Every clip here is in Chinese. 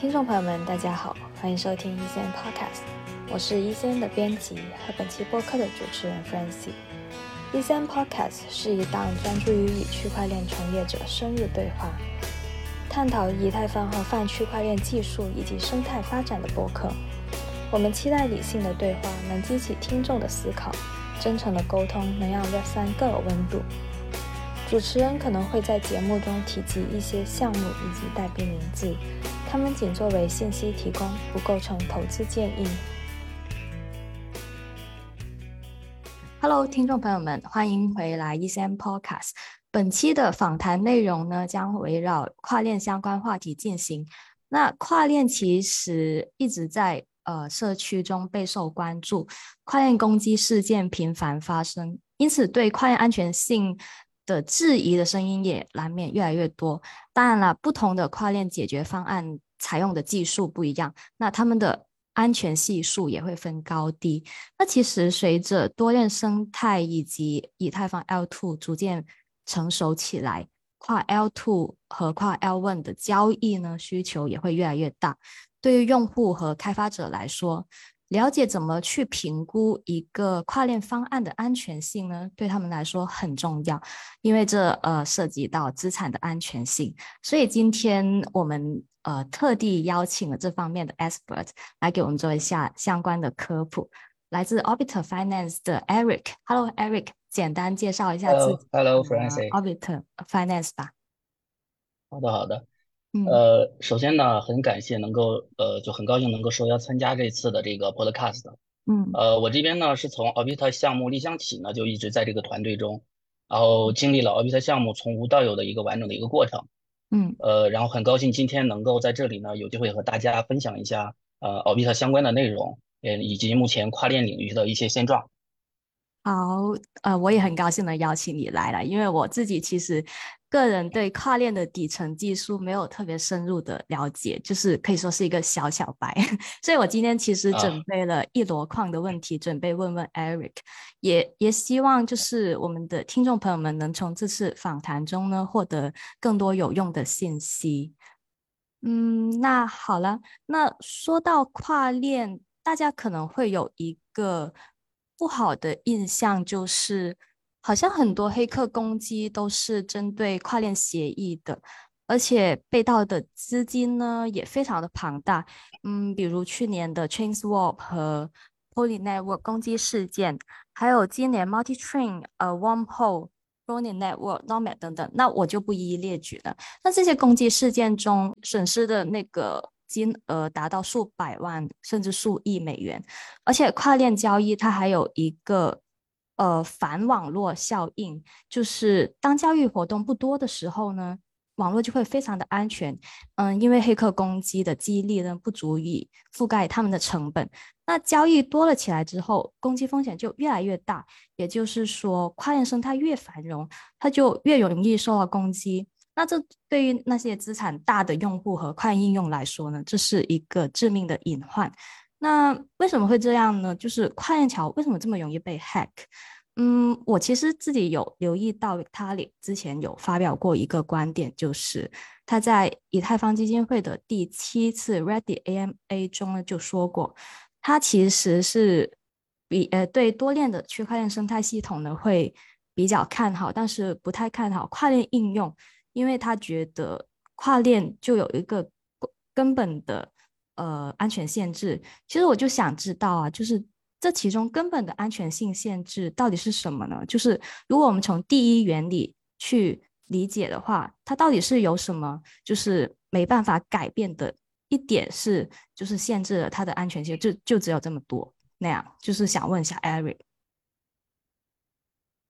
听众朋友们，大家好，欢迎收听一线 Podcast，我是一线的编辑和本期播客的主持人 Francie。一线 Podcast 是一档专注于与区块链从业者深入对话，探讨以太坊和泛区块链技术以及生态发展的播客。我们期待理性的对话能激起听众的思考，真诚的沟通能让 Web 三更有温度。主持人可能会在节目中提及一些项目以及代币名字，他们仅作为信息提供，不构成投资建议。Hello，听众朋友们，欢迎回来 ECM Podcast。本期的访谈内容呢，将围绕跨链相关话题进行。那跨链其实一直在呃社区中备受关注，跨链攻击事件频繁发生，因此对跨链安全性。的质疑的声音也难免越来越多。当然了，不同的跨链解决方案采用的技术不一样，那他们的安全系数也会分高低。那其实随着多链生态以及以太坊 L2 逐渐成熟起来，跨 L2 和跨 L1 的交易呢需求也会越来越大。对于用户和开发者来说，了解怎么去评估一个跨链方案的安全性呢？对他们来说很重要，因为这呃涉及到资产的安全性。所以今天我们呃特地邀请了这方面的 expert 来给我们做一下相关的科普。来自 Orbiter Finance 的 Eric，Hello Eric，简单介绍一下自己。Hello Francis，Orbiter Finance 吧。好的，好的。呃，首先呢，很感谢能够，呃，就很高兴能够受邀参加这次的这个 podcast。嗯，呃，我这边呢是从 Orbit 项目立项起呢，就一直在这个团队中，然后经历了 Orbit 项目从无到有的一个完整的一个过程。嗯，呃，然后很高兴今天能够在这里呢有机会和大家分享一下呃 Orbit 相关的内容，嗯，以及目前跨链领域的一些现状。好，呃，我也很高兴能邀请你来了，因为我自己其实个人对跨链的底层技术没有特别深入的了解，就是可以说是一个小小白，所以我今天其实准备了一箩筐的问题，准备问问 Eric，也也希望就是我们的听众朋友们能从这次访谈中呢获得更多有用的信息。嗯，那好了，那说到跨链，大家可能会有一个。不好的印象就是，好像很多黑客攻击都是针对跨链协议的，而且被盗的资金呢也非常的庞大。嗯，比如去年的 Chainswap 和 Poly Network 攻击事件，还有今年 Multi Train、呃 Wormhole、r o n i n Network、Nomad 等等，那我就不一一列举了。那这些攻击事件中损失的那个。金额达到数百万甚至数亿美元，而且跨链交易它还有一个呃反网络效应，就是当交易活动不多的时候呢，网络就会非常的安全。嗯，因为黑客攻击的激励呢不足以覆盖他们的成本，那交易多了起来之后，攻击风险就越来越大。也就是说，跨链生态越繁荣，它就越容易受到攻击。那这对于那些资产大的用户和快应用来说呢，这是一个致命的隐患。那为什么会这样呢？就是跨链桥为什么这么容易被 hack？嗯，我其实自己有留意到 v i t a l i 之前有发表过一个观点，就是他在以太坊基金会的第七次 Ready AMA 中呢就说过，他其实是比呃对多链的区块链生态系统呢会比较看好，但是不太看好跨链应用。因为他觉得跨链就有一个根本的呃安全限制，其实我就想知道啊，就是这其中根本的安全性限制到底是什么呢？就是如果我们从第一原理去理解的话，它到底是有什么就是没办法改变的一点是，就是限制了它的安全性，就就只有这么多那样，就是想问一下 Eric。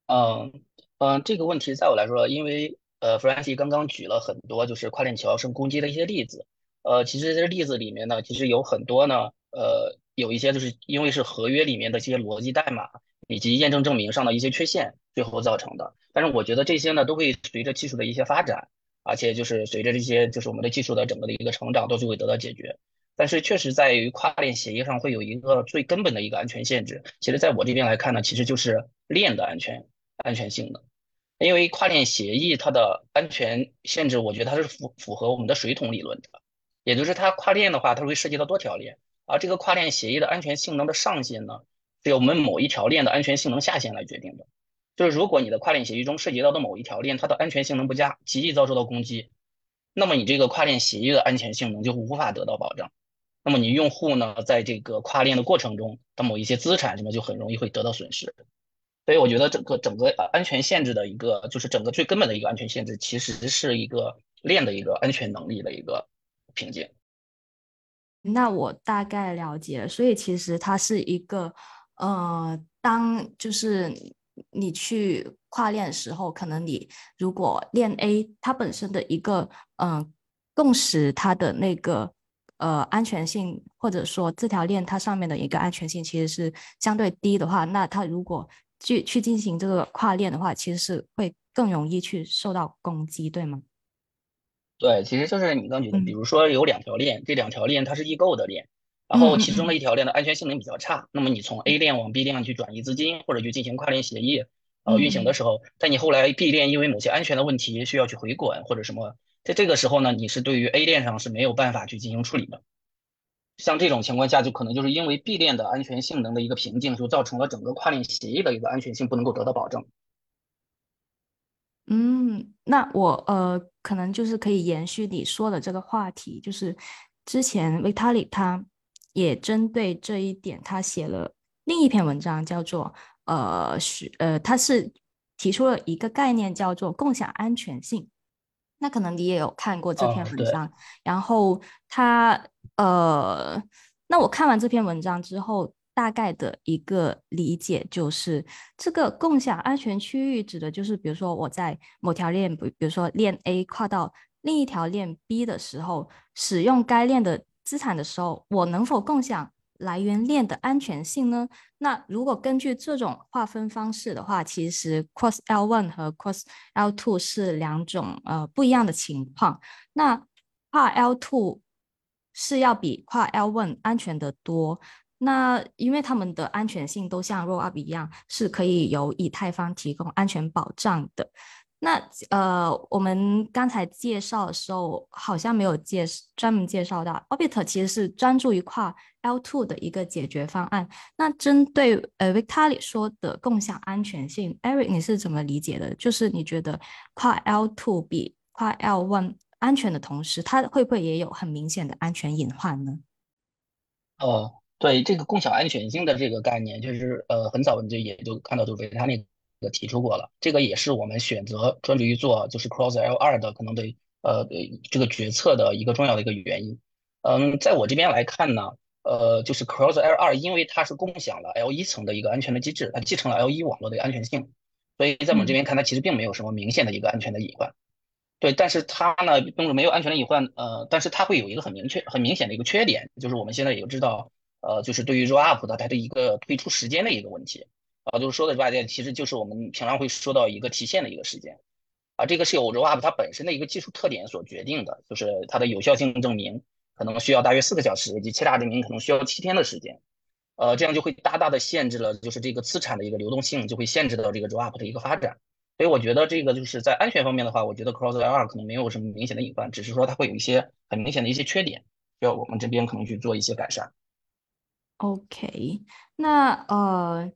嗯嗯，这个问题在我来说，因为。呃，Francie 刚刚举了很多就是跨链桥生攻击的一些例子，呃，其实这些例子里面呢，其实有很多呢，呃，有一些就是因为是合约里面的这些逻辑代码以及验证证明上的一些缺陷最后造成的。但是我觉得这些呢，都会随着技术的一些发展，而且就是随着这些就是我们的技术的整个的一个成长，都是会得到解决。但是确实在于跨链协议上会有一个最根本的一个安全限制，其实在我这边来看呢，其实就是链的安全安全性的。因为跨链协议它的安全限制，我觉得它是符符合我们的水桶理论的，也就是它跨链的话，它会涉及到多条链，而这个跨链协议的安全性能的上限呢，是由我们某一条链的安全性能下限来决定的。就是如果你的跨链协议中涉及到的某一条链，它的安全性能不佳，极易遭受到攻击，那么你这个跨链协议的安全性能就无法得到保障。那么你用户呢，在这个跨链的过程中的某一些资产什么就很容易会得到损失。所以我觉得整个整个安全限制的一个，就是整个最根本的一个安全限制，其实是一个链的一个安全能力的一个瓶颈。那我大概了解，所以其实它是一个，呃，当就是你去跨链的时候，可能你如果链 A 它本身的一个，嗯，共识它的那个。呃，安全性或者说这条链它上面的一个安全性其实是相对低的话，那它如果去去进行这个跨链的话，其实是会更容易去受到攻击，对吗？对，其实就是你刚举的，比如说有两条链，这两条链它是异构的链，然后其中的一条链的安全性能比较差，那么你从 A 链往 B 链去转移资金或者去进行跨链协议呃运行的时候，在你后来 B 链因为某些安全的问题需要去回滚或者什么。在这个时候呢，你是对于 A 链上是没有办法去进行处理的。像这种情况下，就可能就是因为 B 链的安全性能的一个瓶颈，就造成了整个跨链协议的一个安全性不能够得到保证。嗯，那我呃，可能就是可以延续你说的这个话题，就是之前 Vitalik 他也针对这一点，他写了另一篇文章，叫做呃是呃，他是提出了一个概念，叫做共享安全性。那可能你也有看过这篇文章，然后他呃，那我看完这篇文章之后，大概的一个理解就是，这个共享安全区域指的就是，比如说我在某条链，比比如说链 A 跨到另一条链 B 的时候，使用该链的资产的时候，我能否共享？来源链的安全性呢？那如果根据这种划分方式的话，其实 Cross L1 和 Cross L2 是两种呃不一样的情况。那跨 L2 是要比跨 L1 安全的多。那因为他们的安全性都像 Rollup 一样，是可以由以太坊提供安全保障的。那呃，我们刚才介绍的时候好像没有介专门介绍到，Orbit 其实是专注于跨 L2 的一个解决方案。那针对呃 vitali 说的共享安全性，Eric 你是怎么理解的？就是你觉得跨 L2 比跨 L1 安全的同时，它会不会也有很明显的安全隐患呢？哦，对，这个共享安全性的这个概念，就是呃很早就也就看到就是 Vitalik。提出过了，这个也是我们选择专注于做就是 Cross L 二的可能的呃这个决策的一个重要的一个原因。嗯，在我这边来看呢，呃，就是 Cross L 二，因为它是共享了 L 一层的一个安全的机制，它继承了 L 一网络的安全性，所以在我们这边看，它其实并没有什么明显的一个安全的隐患。对，但是它呢，并不没有安全的隐患，呃，但是它会有一个很明确、很明显的一个缺点，就是我们现在也知道，呃，就是对于 Rollup 的它的一个推出时间的一个问题。啊，就是说的吧，这其实就是我们平常会说到一个提现的一个时间，啊，这个是由 Rollup 它本身的一个技术特点所决定的，就是它的有效性证明可能需要大约四个小时，以及欺诈证明可能需要七天的时间，呃，这样就会大大的限制了，就是这个资产的一个流动性，就会限制到这个 Rollup 的一个发展。所以我觉得这个就是在安全方面的话，我觉得 Cross L2 可能没有什么明显的隐患，只是说它会有一些很明显的一些缺点，需要我们这边可能去做一些改善。OK，那呃。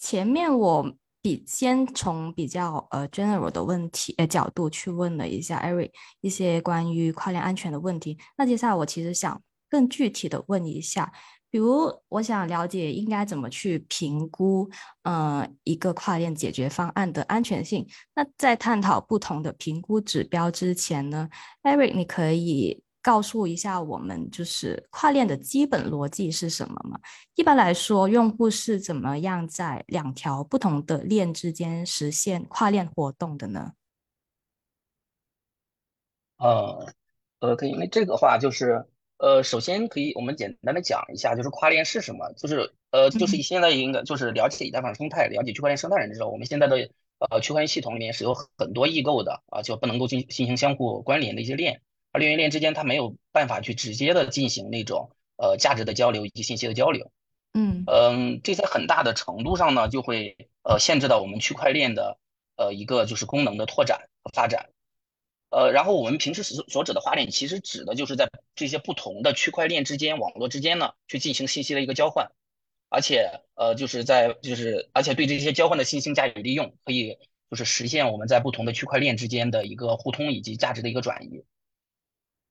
前面我比先从比较呃 general 的问题呃角度去问了一下 Eric 一些关于跨链安全的问题，那接下来我其实想更具体的问一下，比如我想了解应该怎么去评估呃一个跨链解决方案的安全性。那在探讨不同的评估指标之前呢，Eric 你可以。告诉一下我们，就是跨链的基本逻辑是什么吗？一般来说，用户是怎么样在两条不同的链之间实现跨链活动的呢？呃，呃，可以，因为这个话就是，呃，首先可以我们简单的讲一下，就是跨链是什么？就是，呃，就是现在应该就是了解以太坊生态，了解区块链生态人的时候，我们现在的呃区块链系统里面是有很多异构的啊，就不能够进进行相互关联的一些链。而链与链之间，它没有办法去直接的进行那种呃价值的交流以及信息的交流。嗯嗯，这在很大的程度上呢，就会呃限制到我们区块链的呃一个就是功能的拓展和发展。呃，然后我们平时所所指的跨链，其实指的就是在这些不同的区块链之间、网络之间呢，去进行信息的一个交换，而且呃，就是在就是而且对这些交换的信息加以利用，可以就是实现我们在不同的区块链之间的一个互通以及价值的一个转移。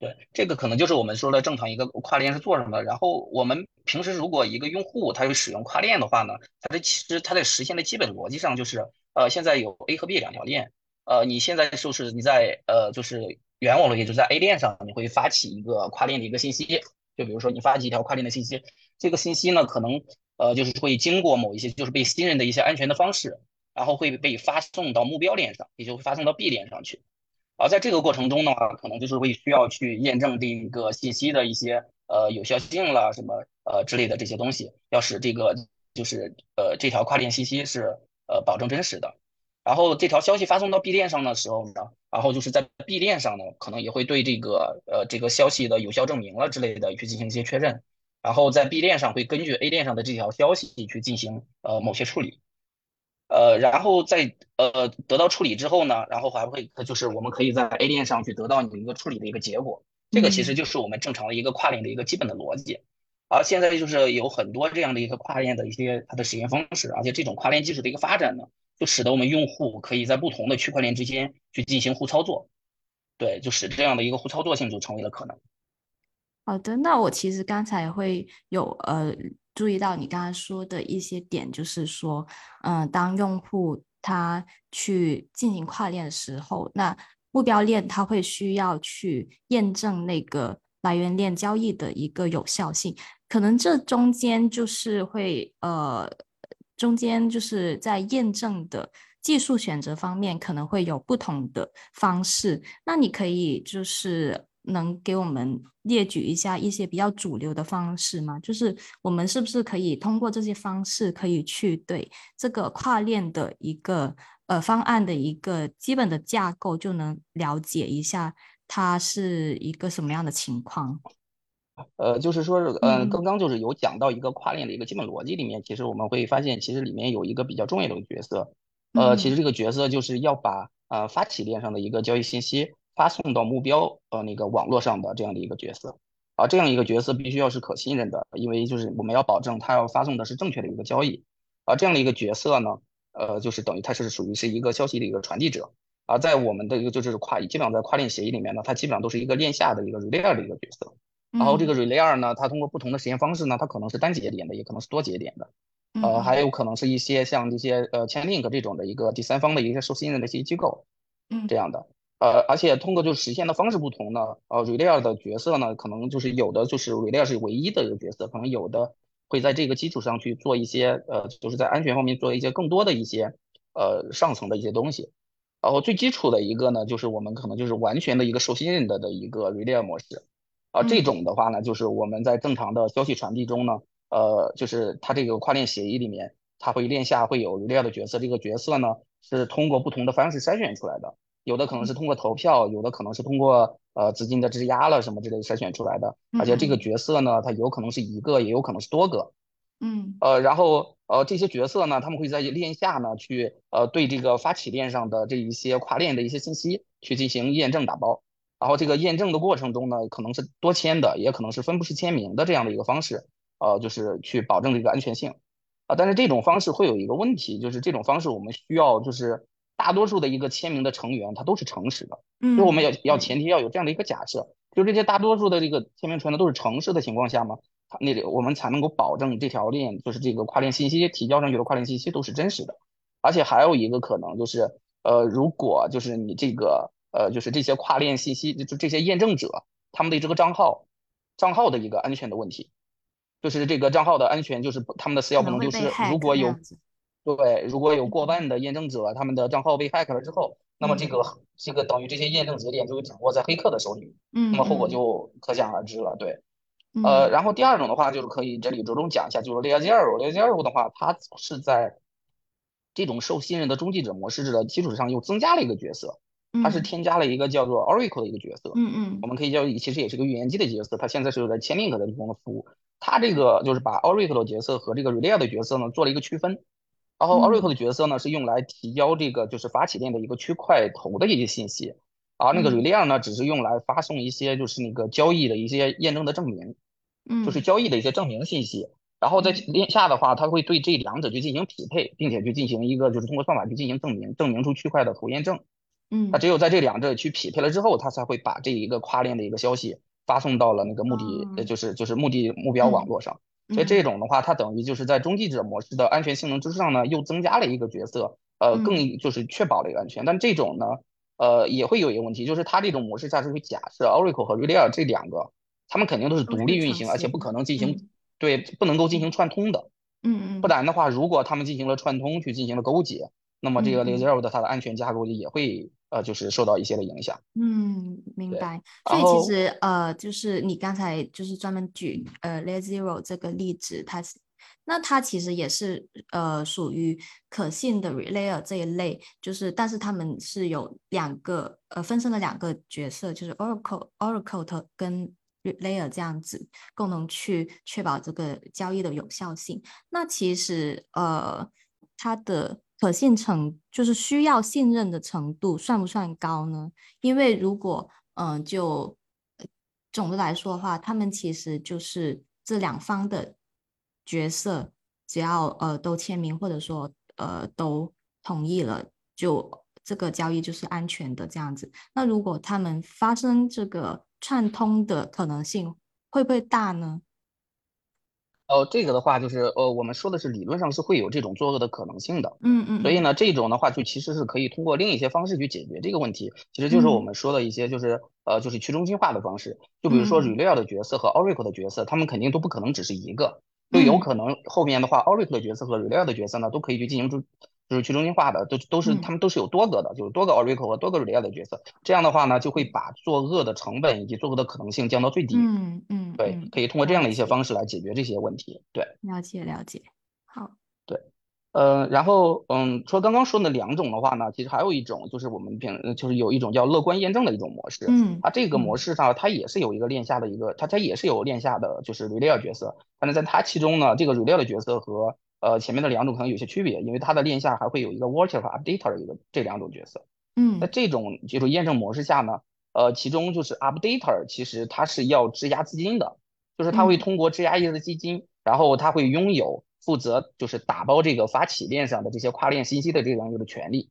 对，这个可能就是我们说的正常一个跨链是做什么。然后我们平时如果一个用户他使用跨链的话呢，它的其实它在实现的基本逻辑上就是，呃，现在有 A 和 B 两条链。呃，你现在就是你在呃，就是原网络，也就是在 A 链上，你会发起一个跨链的一个信息，就比如说你发起一条跨链的信息，这个信息呢，可能呃，就是会经过某一些就是被信任的一些安全的方式，然后会被发送到目标链上，也就会发送到 B 链上去。而在这个过程中呢，可能就是会需要去验证这一个信息的一些呃有效性了什么呃之类的这些东西，要使这个就是呃这条跨链信息是呃保证真实的。然后这条消息发送到 B 链上的时候呢，然后就是在 B 链上呢，可能也会对这个呃这个消息的有效证明了之类的去进行一些确认，然后在 B 链上会根据 A 链上的这条消息去进行呃某些处理，呃，然后在呃得到处理之后呢，然后还会就是我们可以在 A 链上去得到你一个处理的一个结果，这个其实就是我们正常的一个跨链的一个基本的逻辑，而现在就是有很多这样的一个跨链的一些它的实验方式，而且这种跨链技术的一个发展呢。就使得我们用户可以在不同的区块链之间去进行互操作，对，就使这样的一个互操作性就成为了可能。好的，那我其实刚才会有呃注意到你刚刚说的一些点，就是说，嗯，当用户他去进行跨链的时候，那目标链他会需要去验证那个来源链交易的一个有效性，可能这中间就是会呃。中间就是在验证的技术选择方面可能会有不同的方式，那你可以就是能给我们列举一下一些比较主流的方式吗？就是我们是不是可以通过这些方式可以去对这个跨链的一个呃方案的一个基本的架构就能了解一下它是一个什么样的情况？呃，就是说，嗯，刚刚就是有讲到一个跨链的一个基本逻辑里面，其实我们会发现，其实里面有一个比较重要的角色，呃，其实这个角色就是要把呃发起链上的一个交易信息发送到目标呃那个网络上的这样的一个角色，啊，这样一个角色必须要是可信任的，因为就是我们要保证他要发送的是正确的一个交易，啊，这样的一个角色呢，呃，就是等于它是属于是一个消息的一个传递者，而，在我们的一个就是跨基本上在跨链协议里面呢，它基本上都是一个链下的一个 relay 的一个角色。然后这个 relay 二呢，它通过不同的实验方式呢，它可能是单节点的，也可能是多节点的，呃，还有可能是一些像这些呃 Chainlink 这种的一个第三方的一些受信任的一些机构，嗯，这样的，呃，而且通过就是实现的方式不同呢，呃，relay 二的角色呢，可能就是有的就是 relay 二是唯一的一个角色，可能有的会在这个基础上去做一些呃，就是在安全方面做一些更多的一些呃上层的一些东西，然后最基础的一个呢，就是我们可能就是完全的一个受信任的的一个 relay 模式。啊，这种的话呢，就是我们在正常的消息传递中呢，呃，就是它这个跨链协议里面，它会链下会有 relay 的角色，这个角色呢是通过不同的方式筛选出来的，有的可能是通过投票，有的可能是通过呃资金的质押了什么之类筛选出来的，而且这个角色呢，它有可能是一个，也有可能是多个，嗯，呃，然后呃这些角色呢，他们会在链下呢去呃对这个发起链上的这一些跨链的一些信息去进行验证打包。然后这个验证的过程中呢，可能是多签的，也可能是分布式签名的这样的一个方式，呃，就是去保证这个安全性，啊，但是这种方式会有一个问题，就是这种方式我们需要就是大多数的一个签名的成员他都是诚实的，嗯，就我们要要前提要有这样的一个假设，就这些大多数的这个签名成员都是诚实的情况下嘛，那里我们才能够保证这条链就是这个跨链信息提交上去的跨链信息都是真实的，而且还有一个可能就是，呃，如果就是你这个。呃，就是这些跨链信息，就这些验证者他们的这个账号，账号的一个安全的问题，就是这个账号的安全，就是他们的私钥不能丢失。如果有对，如果有过万的验证者，他们的账号被 hack 了之后，那么这个这个等于这些验证节点就会掌握在黑客的手里，嗯，那么后果就可想而知了。对，呃，然后第二种的话，就是可以这里着重讲一下，就是 Layer Zero，Layer Zero 的话，它是在这种受信任的中继者模式的基础上又增加了一个角色。它是添加了一个叫做 Oracle 的一个角色，嗯嗯，我们可以叫，其实也是个预言机的角色，它现在是有在 Chainlink 的提供的服务，它这个就是把 Oracle 的角色和这个 Relay 的角色呢做了一个区分，然后 Oracle 的角色呢是用来提交这个就是发起链的一个区块头的一些信息，而那个 relay 呢，只是用来发送一些就是那个交易的一些验证的证明，嗯，就是交易的一些证明信息。然后在链下的话，它会对这两者去进行匹配，并且去进行一个就是通过算法去进行证明，证明出区块的头验证。嗯，它只有在这两者去匹配了之后，它才会把这一个跨链的一个消息发送到了那个目的，呃，就是就是目的目标网络上。所以这种的话，它等于就是在中继者模式的安全性能之上呢，又增加了一个角色，呃，更就是确保了一个安全。但这种呢，呃，也会有一个问题，就是它这种模式下是会假设 Oracle 和 Relay 这两个，他们肯定都是独立运行，而且不可能进行对，不能够进行串通的。嗯嗯。不然的话，如果他们进行了串通，去进行了勾结，那么这个 Layer 的它的安全架构也会呃，就是受到一些的影响。嗯，明白。所以其实呃，就是你刚才就是专门举呃 Layer Zero 这个例子，它是那它其实也是呃属于可信的 Relayer 这一类，就是但是他们是有两个呃分身的两个角色，就是 Oracle Oracle 跟 Layer 这样子共同去确保这个交易的有效性。那其实呃，它的可信程就是需要信任的程度算不算高呢？因为如果嗯，就总的来说的话，他们其实就是这两方的角色，只要呃都签名或者说呃都同意了，就这个交易就是安全的这样子。那如果他们发生这个串通的可能性会不会大呢？哦，这个的话就是，呃，我们说的是理论上是会有这种作恶的可能性的，嗯嗯，所以呢，这种的话就其实是可以通过另一些方式去解决这个问题，其实就是我。们说的一些就是，呃，就是去中心化的方式，就比如说 Relay 的角色和 Oracle 的角色，他们肯定都不可能只是一个，就有。可能后面的话，Oracle 的角色和 Relay 的角色呢都可以去进行出。就是去中心化的，都都是他们都是有多个的，就是多个 Oracle 和多个 Relay 的角色。这样的话呢，就会把作恶的成本以及作恶的可能性降到最低。嗯嗯，对，可以通过这样的一些方式来解决这些问题。对，了解了解。好，对，呃，然后嗯，除了刚刚说的两种的话呢，其实还有一种就是我们平就是有一种叫乐观验证的一种模式。嗯，它这个模式上它也是有一个链下的一个，它它也是有链下的就是 Relay 角色，但是在它其中呢，这个 Relay 的角色和呃，前面的两种可能有些区别，因为它的链下还会有一个 watcher 和 updater 的一个这两种角色。嗯，在这种就是验证模式下呢，呃，其中就是 updater 其实它是要质押资金的，就是它会通过质押一的基金，然后它会拥有负责就是打包这个发起链上的这些跨链信息的这样一个权利。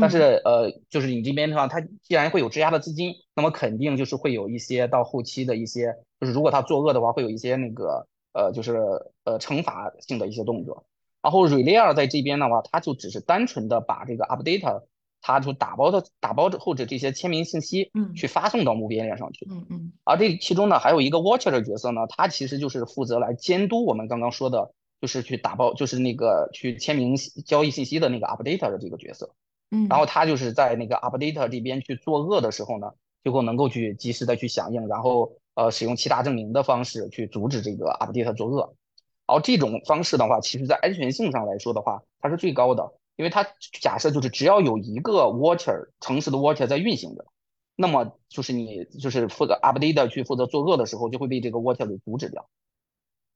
但是呃，就是你这边的话，它既然会有质押的资金，那么肯定就是会有一些到后期的一些，就是如果它作恶的话，会有一些那个。呃，就是呃惩罚性的一些动作，然后 Relay 在这边的话，它就只是单纯的把这个 Update，它就打包的打包后者这些签名信息，嗯，去发送到目标链上去，嗯嗯，而这其中呢，还有一个 Watcher 的角色呢，他其实就是负责来监督我们刚刚说的，就是去打包，就是那个去签名交易信息的那个 Update 的这个角色，嗯，然后他就是在那个 Update 这边去作恶的时候呢，最后能够去及时的去响应，然后。呃，使用其他证明的方式去阻止这个 update 作恶，然后这种方式的话，其实在安全性上来说的话，它是最高的，因为它假设就是只要有一个 watcher 诚实的 Water 在运行着，那么就是你就是负责 update 去负责作恶的时候，就会被这个 Water 给阻止掉。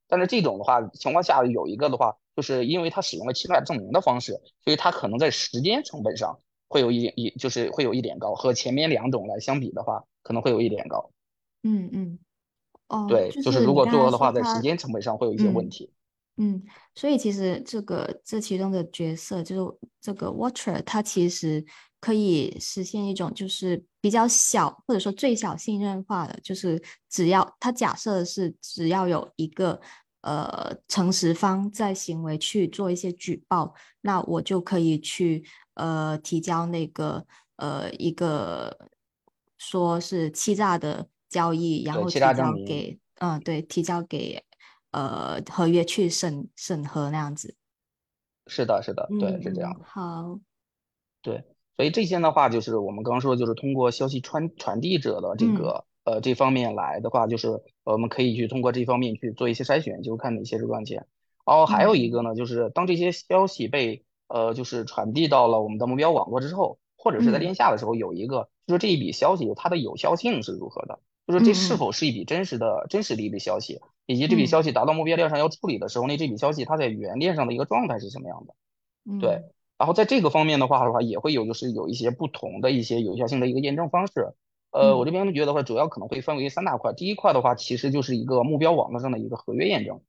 但是这种的话情况下有一个的话，就是因为它使用了其他证明的方式，所以它可能在时间成本上会有一点一就是会有一点高，和前面两种来相比的话，可能会有一点高。嗯嗯，哦，对，就是如果做了的话，在时间成本上会有一些问题。嗯，所以其实这个这其中的角色就是这个 Watcher，它其实可以实现一种就是比较小或者说最小信任化的，就是只要它假设是只要有一个呃诚实方在行为去做一些举报，那我就可以去呃提交那个呃一个说是欺诈的。交易，然后提交给，嗯，对，提交给呃合约去审审核那样子。是的，是的，对，是这样。好，对，所以这些的话，就是我们刚刚说，就是通过消息传传递者的这个呃这方面来的话，就是我们可以去通过这方面去做一些筛选，就看哪些是关键。然后还有一个呢，就是当这些消息被呃就是传递到了我们的目标网络之后，或者是在链下的时候，有一个就是这一笔消息它的有效性是如何的。就是这是否是一笔真实的、真实的一笔消息，以及这笔消息达到目标链上要处理的时候，那这笔消息它在原链上的一个状态是什么样的？对，然后在这个方面的话的话，也会有就是有一些不同的一些有效性的一个验证方式。呃，我这边觉得话，主要可能会分为三大块。第一块的话，其实就是一个目标网络上的一个合约验证。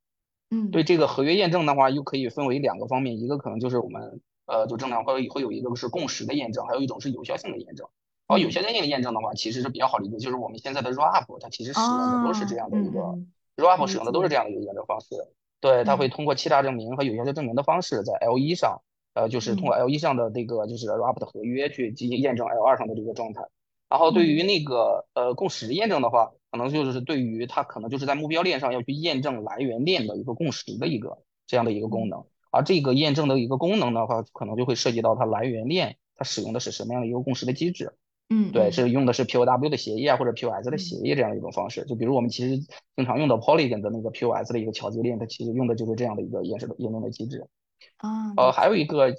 嗯，对这个合约验证的话，又可以分为两个方面，一个可能就是我们呃就正常会会有一个是共识的验证，还有一种是有效性的验证。然后有效性的验证的话，其实是比较好理解，就是我们现在的 rollup 它其实使用的都是这样的一个 rollup 使用的都是这样的一个验证方式。对，它会通过欺诈证明和有效性证明的方式，在 L 一上，呃，就是通过 L 一上的这个就是 rollup 的合约去进行验证 L 二上的这个状态。然后对于那个呃共识验证的话，可能就是对于它可能就是在目标链上要去验证来源链的一个共识的一个这样的一个功能，而这个验证的一个功能的话，可能就会涉及到它来源链它使用的是什么样的一个共识的机制，嗯，对，是用的是 POW 的协议啊或者 POS 的协议这样一种方式，就比如我们其实经常用的 Polygon 的那个 POS 的一个桥接链，它其实用的就是这样的一个验证的验证的机制，啊，呃，还有一个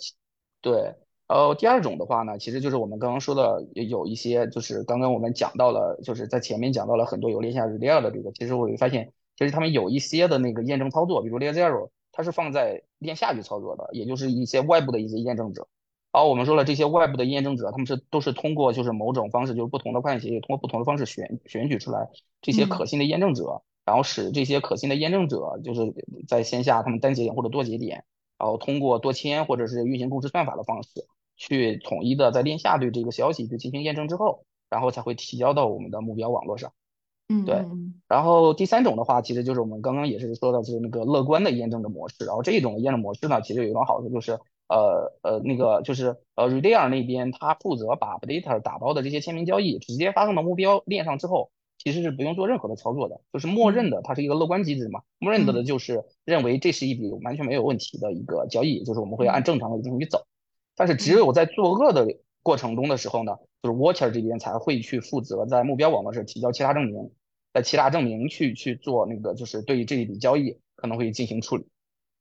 对。呃，第二种的话呢，其实就是我们刚刚说的，有一些就是刚刚我们讲到了，就是在前面讲到了很多有链下 r e a l 的这个，其实我会发现，其实他们有一些的那个验证操作，比如 Layer Zero，它是放在链下去操作的，也就是一些外部的一些验证者。好，我们说了这些外部的验证者，他们是都是通过就是某种方式，就是不同的会计协议，通过不同的方式选选取出来这些可信的验证者，然后使这些可信的验证者就是在线下他们单节点或者多节点，然后通过多签或者是运行共识算法的方式。去统一的在链下对这个消息去进行验证之后，然后才会提交到我们的目标网络上。嗯，对。然后第三种的话，其实就是我们刚刚也是说到，就是那个乐观的验证的模式。然后这种验证模式呢，其实有一种好处就是，呃呃，那个就是呃 r e d a r 那边他负责把 b l a t e r 打包的这些签名交易直接发送到目标链上之后，其实是不用做任何的操作的，就是默认的，它是一个乐观机制嘛，默认的就是认为这是一笔完全没有问题的一个交易，就是我们会按正常的进行走。但是只有在作恶的过程中的时候呢，就是 Watcher 这边才会去负责在目标网络上提交其他证明，在其他证明去去做那个就是对于这一笔交易可能会进行处理，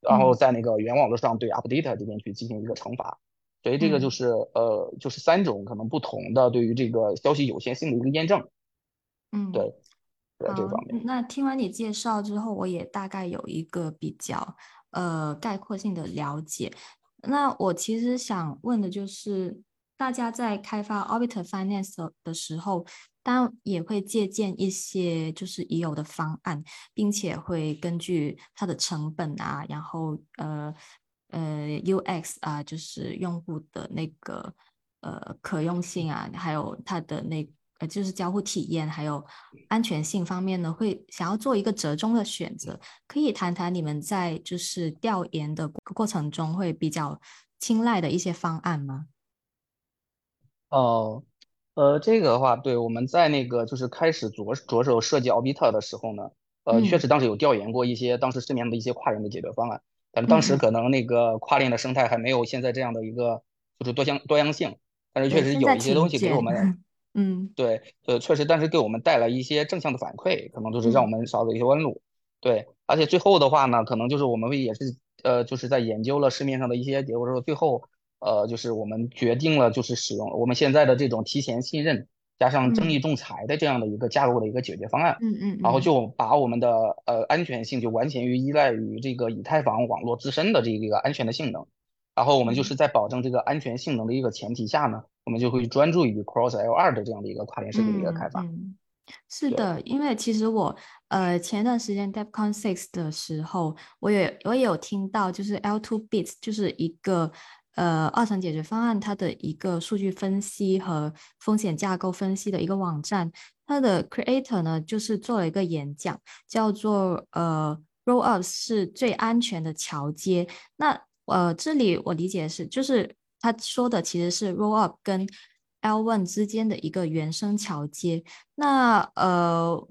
然后在那个原网络上对 Update 这边去进行一个惩罚。所以这个就是呃就是三种可能不同的对于这个消息有限性的一个验证。嗯，对，在这方面。那听完你介绍之后，我也大概有一个比较呃概括性的了解。那我其实想问的就是，大家在开发 Orbiter Finance 的时候，当然也会借鉴一些就是已有的方案，并且会根据它的成本啊，然后呃呃 UX 啊，就是用户的那个呃可用性啊，还有它的那。呃，就是交互体验还有安全性方面呢，会想要做一个折中的选择。可以谈谈你们在就是调研的过程中会比较青睐的一些方案吗？哦，呃，这个的话，对，我们在那个就是开始着着手设计 Orbiter 的时候呢，呃，确实当时有调研过一些当时市面上的一些跨链的解决方案，但是当时可能那个跨链的生态还没有现在这样的一个就是多样多样性，但是确实有一些东西给我们。嗯，对，呃，确实，但是给我们带来一些正向的反馈，可能就是让我们少走一些弯路。对，而且最后的话呢，可能就是我们也是，呃，就是在研究了市面上的一些结果之后，最后，呃，就是我们决定了，就是使用我们现在的这种提前信任加上争议仲裁的这样的一个架构的一个解决方案。嗯嗯，然后就把我们的呃安全性就完全于依赖于这个以太坊网络自身的这个安全的性能。然后我们就是在保证这个安全性能的一个前提下呢，我们就会专注于 Cross L2 的这样的一个跨链设计的一个开发。嗯，是的，因为其实我呃前段时间 DevCon Six 的时候，我也我也有听到，就是 L2Bits 就是一个呃二层解决方案，它的一个数据分析和风险架构分析的一个网站，它的 Creator 呢就是做了一个演讲，叫做呃 Rollup 是最安全的桥接。那呃，这里我理解是，就是他说的其实是 Rollup 跟 L one 之间的一个原生桥接。那呃，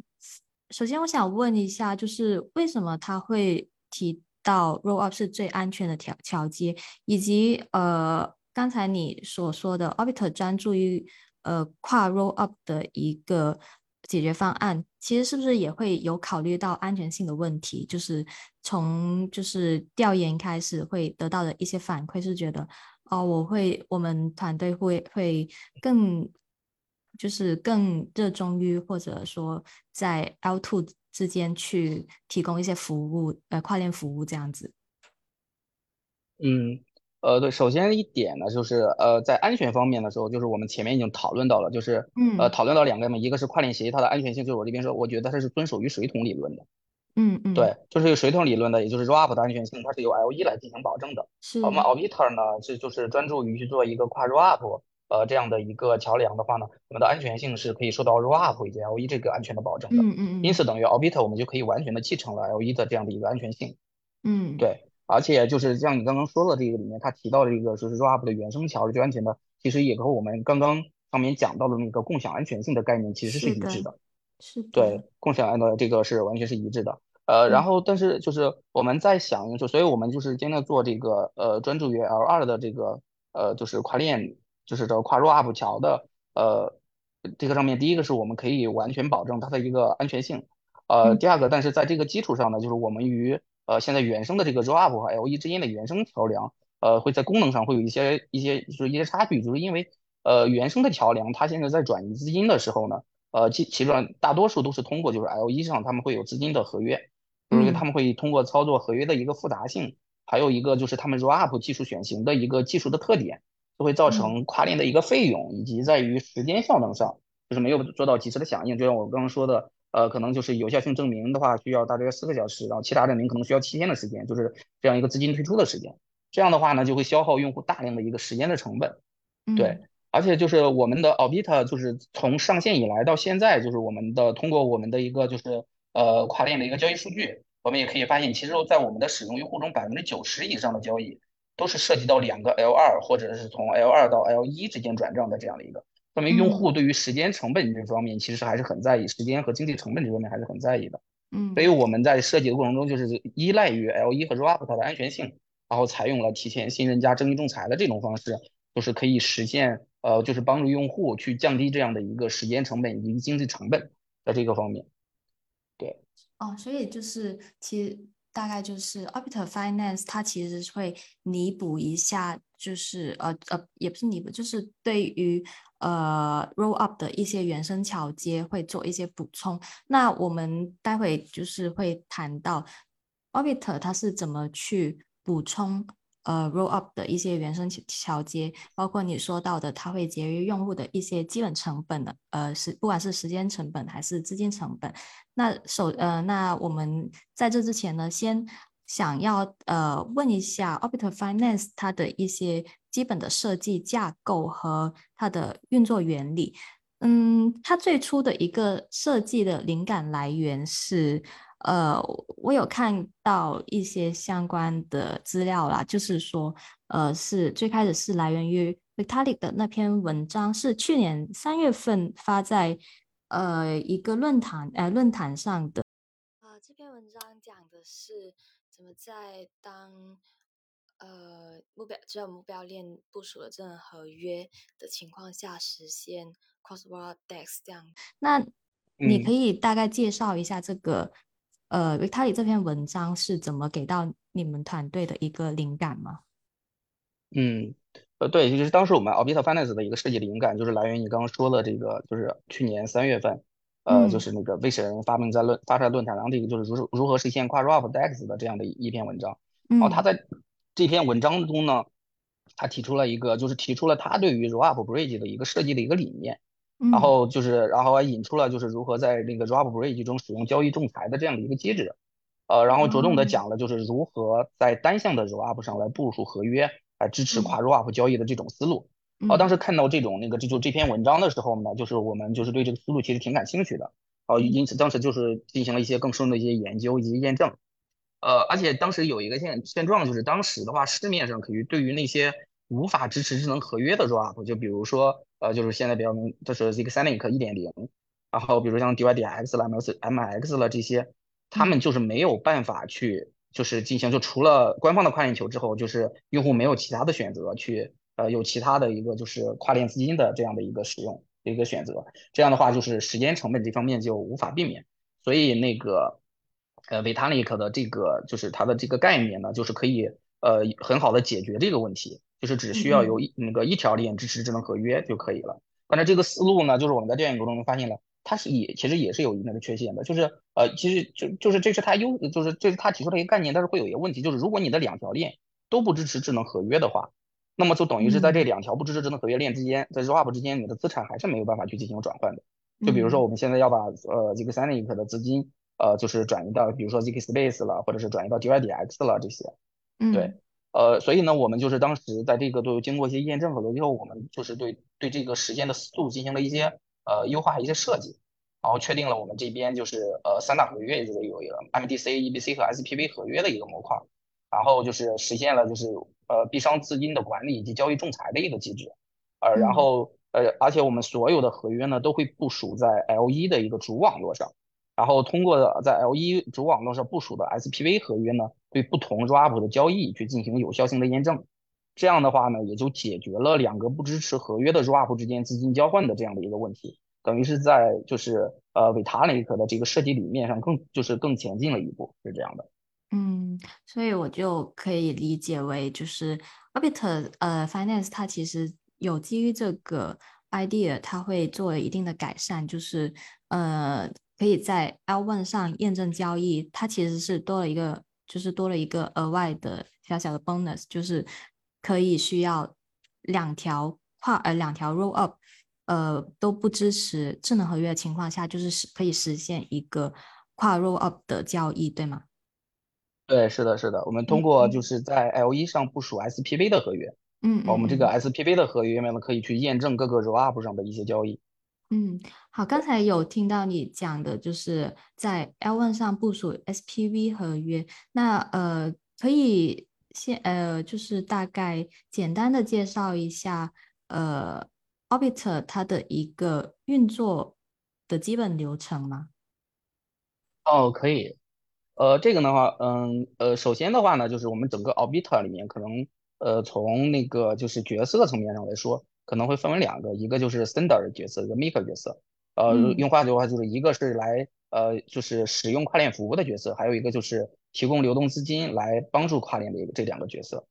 首先我想问一下，就是为什么他会提到 Rollup 是最安全的桥桥接，以及呃，刚才你所说的 Orbiter 专注于呃跨 Rollup 的一个。解决方案其实是不是也会有考虑到安全性的问题？就是从就是调研开始会得到的一些反馈是觉得，哦，我会我们团队会会更就是更热衷于或者说在 L two 之间去提供一些服务，呃，跨链服务这样子。嗯。呃，对，首先一点呢，就是呃，在安全方面的时候，就是我们前面已经讨论到了，就是嗯呃，嗯讨论到两个嘛，一个是跨链协议它的安全性，就是我这边说，我觉得它是遵守于水桶理论的。嗯嗯，对，就是这个水桶理论的，也就是 ROP 的安全性，它是由 L1 来进行保证的。是我们是，Arbiter 呢，是就是专注于去做一个跨 ROP 呃这样的一个桥梁的话呢，我们的安全性是可以受到 ROP 以及 L1 这个安全的保证的。嗯嗯嗯因此，等于 Arbiter 我们就可以完全的继承了 L1 的这样的一个安全性。嗯，对，而且就是像你刚刚说的这个里面，他提到的这个就是 ROP 的原生桥是最安全的，其实也和我们刚刚上面讲到的那个共享安全性的概念其实是一致的。是的，对，共享安的这个是完全是一致的。呃，然嗯后但是就是我们在想，就所以我们就是今天做这个呃专注于 L 二的这个呃就是跨链，就是这个跨 ROP 桥的呃这个上面，第一个是我们可以完全保证它的一个安全性，呃，嗯第二个，但是在这个基础上呢，就是我们与呃现在原生的这个 ROP 和 LE 之间的原生桥梁，呃会在功能上会有一些一些就是一些差距，就是因为呃原生的桥梁它现在在转移资金的时候呢。呃，其其实大多数都是通过就是 LE 上他们会有资金的合约，因为他嗯们会通过操作合约的一个复杂性，还有一个就是他们 ROP 技术选型的一个技术的特点，就会造嗯成跨链的一个费用，以及在于时间效能上，就是没有做到及时的响应。就像我刚刚说的，呃，可能就是有效性证明的话需要大约四个小时，然后其他证明可能需要七天的时间，就是这样一个资金退出的时间。这样的话呢，就会消耗用户大量的一个时间的成本。对，嗯而且就是我们的 Orbiter，就是从上线以来到现在，就是我们的通过我们的一个就是呃跨链的一个交易数据，我们也可以发现，其实在我们的使用用户中，百分之九十以上的交易都是涉及到两个 L 二或者是从 L 二到 L 一之间转账的这样的一个，说明用户嗯对于时间成本这方面其实还是很在意，时间和经济成本这方面还是很在意的。嗯所以嗯我们在设计的过程中，就是依赖于 L 一和 ROP 的安全性，然后采用了提前信任加争议仲裁的这种方式，就是可以实现呃，就是帮助用户去降低这样的一个时间成本以及经济成本在这个方面。对，哦，所以就是其实大概就是 Orbiter Finance 它其实是会弥补一下，就是呃呃也不是弥补，就是对于呃 Roll Up 的一些原生桥接会做一些补充。那我们待会就是会谈到 Orbiter 它是怎么去补充呃 Roll Up 的一些原生桥桥接，包括你说到的，它会节约用户的一些基本成本的，呃是不管是时间成本还是资金成本。那首呃，那我们在这之前呢，先想要呃问一下 Orbiter Finance 它的一些基本的设计架构和它的运作原理。嗯，它最初的一个设计的灵感来源是，呃，我有看到一些相关的资料啦，就是说，呃，是最开始是来源于 Vitalik 的那篇文章，是去年三月份发在呃一个论坛呃论坛上的。呃，这篇文章讲的是怎么在当呃目标只有目标链部署了这种合约的情况下实现 cross-wall DEX 这样。那你可嗯。以大概介绍一下这个呃 Vitalik 这篇文章是怎么给到你们团队的一个灵感吗？嗯，呃，对，就是当时我们 Orbiter Finance 的一个设计灵感，就是来源于你刚刚说的这个，就是去年三月份，呃，就嗯是那个魏神人发明在论发出来论坛上这个就是如如何实现跨 ROP DEX 的这样的一一篇文章。然后他嗯在这篇文章中呢，他提出了一个，就是提出了他对于 ROP Bridge 的一个设计的一个理念，然嗯后就是然后还引出了就是如何在那个 ROP Bridge 中使用交易仲裁的这样的一个机制。呃，然后着重的哦讲了就是如何在单向的 ROP 上来部署合约，来支持跨 ROP 交易的这种思路。呃，当时嗯看到这种那个这就这篇文章的时候呢，就是我们就是对这个思路其实挺感兴趣的。呃，因此当时就是进行了一些更深的一些研究以及验证。呃，而且当时有一个现现状，就是当时的话，市面上可以对于那些无法支持智能合约的 ROP，就比如说呃，就是现在比较明，就是 Zcash 一点零，然后比如像 DYDX 了、MS MX 了这些。他们嗯就是没有办法去，就是进行，就除了官方的跨链球之后，就是用户没有其他的选择去，呃，有其他的一个就是跨链资金的这样的一个使用一个选择。这样的话，就是时间成本这方面就无法避免。所以那个，呃，Vitalik 的这个就是它的这个概念呢，就是可以呃很好的解决这个问题，就是只需要有嗯一那个一条链支持智能合约就可以了。但是这个思路呢，就是我们在调研过程中发现了。它是也其实也是有一定的缺陷的，就是呃，其实就就是这是它优，就是这是它提出的一个概念，但是会有一个问题，就是如果你的两条链都不支持智能合约的话，那么就等于是在这两条不支持智能合约链之间，在 Swap 之间，你的资产还是没有办法去进行转换的。就比如说我们现在要把呃 z k s a n i c 的资金呃就是转移到比如说 ZK Space 了，或者是转移到 DYDX 了这些，对，呃，所以呢，我们就是当时在这个都经过一些验证和逻辑后，我们就是对对这个时间的思路进行了一些呃优化一些设计，然后确定了我们这边就是呃三大合约，就是有一个 MDC、EBC 和 SPV 合约的一个模块，然后就是实现了就是呃币商资金的管理以及交易仲裁的一个机制，呃，然后。呃，而且我们所有的合约呢，都会部署在 L1 的一个主网络上，然后通过在 L 一主网络上部署的 SPV 合约呢，对不同 r a p 的交易去进行有效性的验证。这样的话呢，也就解决了两个不支持合约的 r a p 之间资金交换的这样的一个问题，等于是在就是呃 Vitalik 的这个设计理念上更就是更前进了一步，是这样的。嗯，所以我就可以理解为就是 Orbit 呃 Finance 它其实。有基于这个 idea，它会做一定的改善，就是呃，可以在 L one 上验证交易，它其实是多了一个，就是多了一个额外的小小的 bonus，就是可以需要两条跨呃两条 roll up，呃都不支持智能合约的情况下，就是实可以实现一个跨 roll up 的交易，对吗？对，是的，是的，我们通过就是在 L 一上部署 SPV 的合约。嗯，我们这个 SPV 的合约面呢，可以去验证各个 Rollup 上的一些交易。嗯，好，刚才有听到你讲的，就是在 L1 上部署 SPV 合约。那呃，可以先呃，就是大概简单的介绍一下呃，Orbiter 它的一个运作的基本流程吗？哦，可以。呃，这个的话，嗯，呃，首先的话呢，就是我们整个 Orbiter 里面可能。呃，从那个就是角色层面上来说，可能会分为两个，一个就是 sender 的角色，一个 maker 角色。呃，用话的话就是一个是来呃就是使用跨链服务的角色，还有一个就是提供流动资金来帮助跨链的一个这两个角色。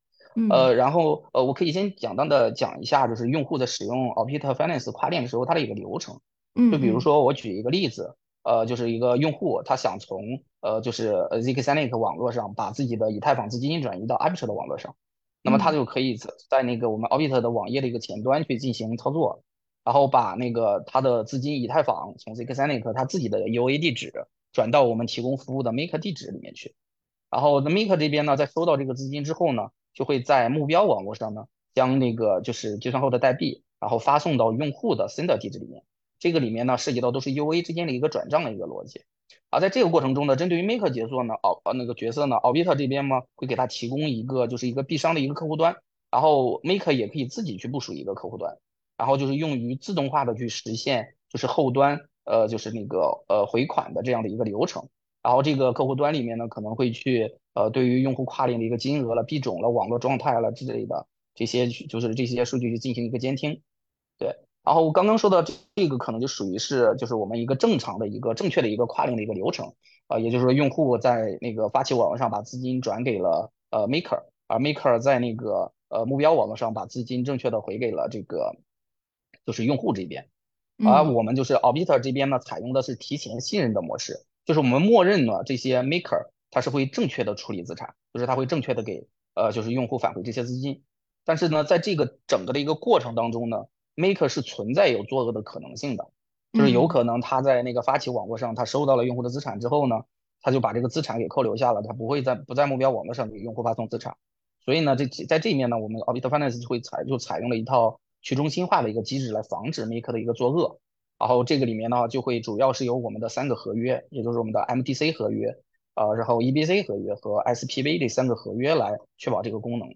呃，然后呃，我可以先简单的讲一下，就是用户在使用 Opita Finance 跨链的时候，它的一个流程。嗯。就比如说我举一个例子，呃，就是一个用户他想从呃就是 zk s y n i c 网络上把自己的以太坊资金转移到 Arbitr 的网络上。那么他就可以在在那个我们 Orbit 的网页的一个前端去进行操作，然后把那个他的资金以太坊从 zkSonic 他自己的 UA 地址转到我们提供服务的 Maker 地址里面去，然后 Maker 这边呢，在收到这个资金之后呢，就会在目标网络上呢，将那个就是计算后的代币，然后发送到用户的 Sender 地址里面，这个里面呢涉及到都是 UA 之间的一个转账的一个逻辑。而在这个过程中呢，针对于 Maker 角色呢，奥呃那个角色呢，Orbit 这边呢会给他提供一个就是一个币商的一个客户端，然后 Maker 也可以自己去部署一个客户端，然后就是用于自动化的去实现就是后端呃就是那个呃回款的这样的一个流程，然后这个客户端里面呢可能会去呃对于用户跨链的一个金额了、币种了、网络状态了之类的这些就是这些数据去进行一个监听，对。然后我刚刚说的这个可能就属于是，就是我们一个正常的一个正确的一个跨链的一个流程啊，也就是说用户在那个发起网络上把资金转给了呃 maker，而 maker 在那个呃目标网络上把资金正确的回给了这个就是用户这边，而我们就是 Orbiter 这边呢采用的是提前信任的模式，就是我们默认呢这些 maker 它是会正确的处理资产，就是它会正确的给呃就是用户返回这些资金，但是呢在这个整个的一个过程当中呢。Maker 是存在有作恶的可能性的，就是有可能他在那个发起网络上，他收到了用户的资产之后呢，他就把这个资产给扣留下了，他不会在不在目标网络上给用户发送资产。所以呢，这在这一面呢，我们 Orbit Finance 会采就采用了一套去中心化的一个机制来防止 Maker 的一个作恶。然后这个里面呢，就会主要是由我们的三个合约，也就是我们的 MDC 合约，呃，然后 EBC 合约和 SPV 这三个合约来确保这个功能。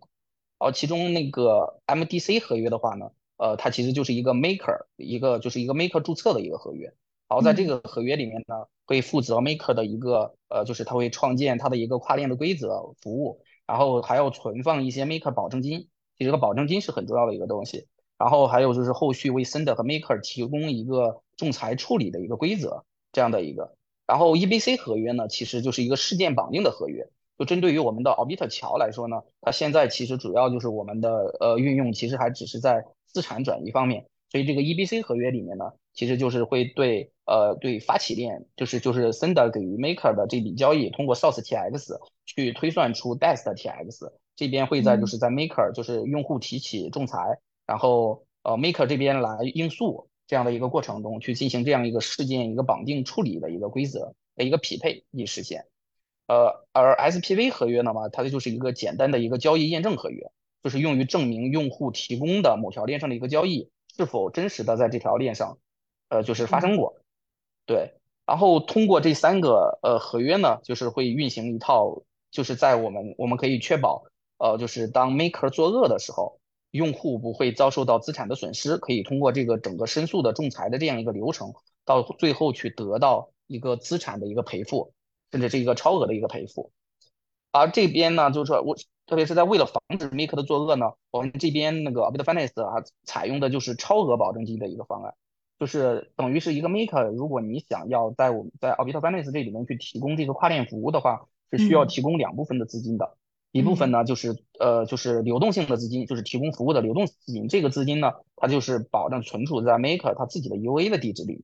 哦，其中那个 MDC 合约的话呢。呃，它其实就是一个 maker，一个就是一个 maker 注册的一个合约。然后在这个合约里面呢，会负责 maker 的一个呃，就是它会创建它的一个跨链的规则服务，然后还要存放一些 maker 保证金。这个保证金是很重要的一个东西。然后还有就是后续为 sender 和 maker 提供一个仲裁处理的一个规则这样的一个。然后 EBC 合约呢，其实就是一个事件绑定的合约。就针对于我们的 Orbiter 桥来说呢，它现在其实主要就是我们的呃运用，其实还只是在。资产转移方面，所以这个 EBC 合约里面呢，其实就是会对呃对发起链，就是就是 Sender 给予 Maker 的这笔交易，通过 Source TX 去推算出 Dest TX，这边会在就是在 Maker 就是用户提起仲裁，然后呃 Maker 这边来应诉这样的一个过程中去进行这样一个事件一个绑定处理的一个规则的一个匹配以实现。呃，而 SPV 合约呢嘛，它就是一个简单的一个交易验证合约，就是用于证明用户提供的某条链上的一个交易是否真实的在这条链上，呃，就是发生过。对，然后通过这三个呃合约呢，就是会运行一套，就是在我们我们可以确保，呃，就是当 maker 作恶的时候，用户不会遭受到资产的损失，可以通过这个整个申诉的仲裁的这样一个流程，到最后去得到一个资产的一个赔付。甚至是一个超额的一个赔付，而这边呢，就是说我特别是在为了防止 maker 的作恶呢，我们这边那个 Arbit Finance 啊，采用的就是超额保证金的一个方案，就是等于是一个 maker，如果你想要在我们在 Arbit Finance 这里面去提供这个跨链服务的话，是需要提供两部分的资金的，一部分呢就是呃就是流动性的资金，就是提供服务的流动资金，这个资金呢，它就是保证存储在 maker 它自己的 UA 的地址里面。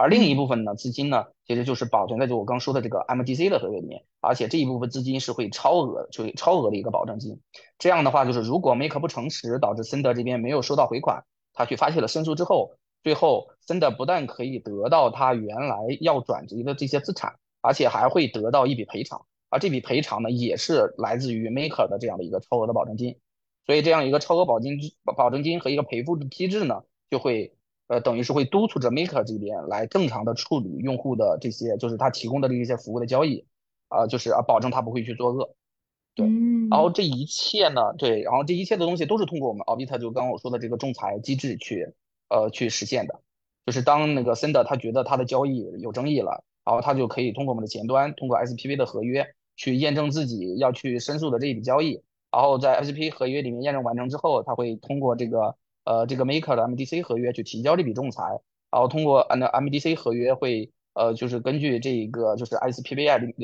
而另一部分呢，资金呢，其实就是保存在就我刚说的这个 MGC 的合约里面，而且这一部分资金是会超额，就超额的一个保证金。这样的话，就是如果 Make 不诚实，导致森德这边没有收到回款，他去发起了申诉之后，最后森德不但可以得到他原来要转移的这些资产，而且还会得到一笔赔偿，而这笔赔偿呢，也是来自于 Maker 的这样的一个超额的保证金。所以这样一个超额保金保保证金和一个赔付的机制呢，就会。呃，等于是会督促着 maker 这边来正常的处理用户的这些，就是他提供的这些服务的交易，啊，就是啊，保证他不会去作恶，对。然后这一切呢，对，然后这一切的东西都是通过我们 a u b i t 就刚刚我说的这个仲裁机制去，呃，去实现的。就是当那个 sender 他觉得他的交易有争议了，然后他就可以通过我们的前端，通过 SPV 的合约去验证自己要去申诉的这一笔交易，然后在 SPV 合约里面验证完成之后，他会通过这个。呃，这个 maker 的 MDC 合约去提交这笔仲裁，然后通过按照 MDC 合约会，呃，就是根据这个就是 SPVI 里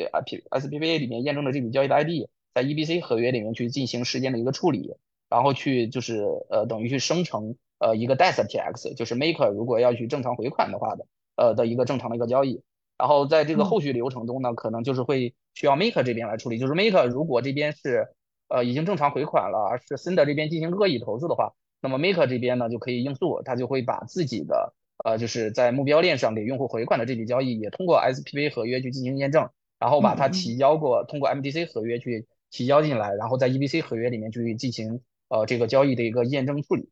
SPVA 里面验证的这笔交易的 ID，在 EBC 合约里面去进行时间的一个处理，然后去就是呃等于去生成呃一个 DESTX，就是 maker 如果要去正常回款的话的，呃的一个正常的一个交易，然后在这个后续流程中呢，可能就是会需要 maker 这边来处理，就是 maker 如果这边是呃已经正常回款了，而是 sender 这边进行恶意投诉的话。那么 Maker 这边呢就可以应诉，他就会把自己的呃就是在目标链上给用户回款的这笔交易也通过 SPV 合约去进行验证，然后把它提交过，通过 MDC 合约去提交进来，然后在 EBC 合约里面去进行呃这个交易的一个验证处理。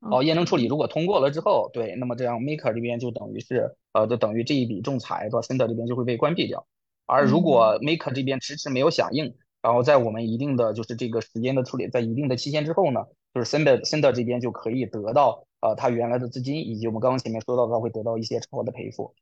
哦，验证处理如果通过了之后，对，那么这样 Maker 这边就等于是呃就等于这一笔仲裁到 Sender 这边就会被关闭掉。而如果 Maker 这边迟迟没有响应，然后在我们一定的就是这个时间的处理，在一定的期限之后呢？就是 sender sender 这边就可以得到呃他原来的资金，以及我们刚刚前面说到他会得到一些超额的赔付。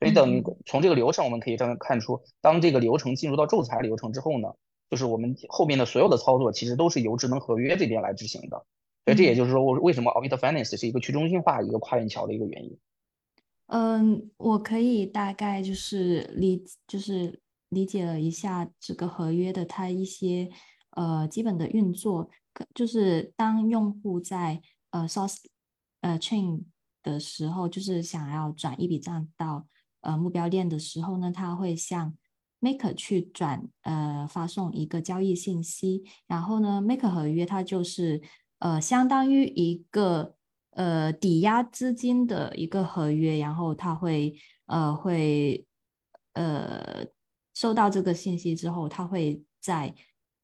所以等从这个流程我们可以这样看出，当这个流程进入到仲裁流程之后呢，就是我们后面的所有的操作其实都是由智能合约这边来执行的。所以这也就是说，我为什么 Orbit Finance 是一个去中心化一个跨链桥的一个原因。嗯，我可以大概就是理就是理解了一下这个合约的它一些呃基本的运作。就是当用户在呃 source 呃 chain 的时候，就是想要转一笔账到呃目标链的时候呢，他会向 maker 去转呃发送一个交易信息，然后呢 maker 合约它就是呃相当于一个呃抵押资金的一个合约，然后他会呃会呃收到这个信息之后，他会在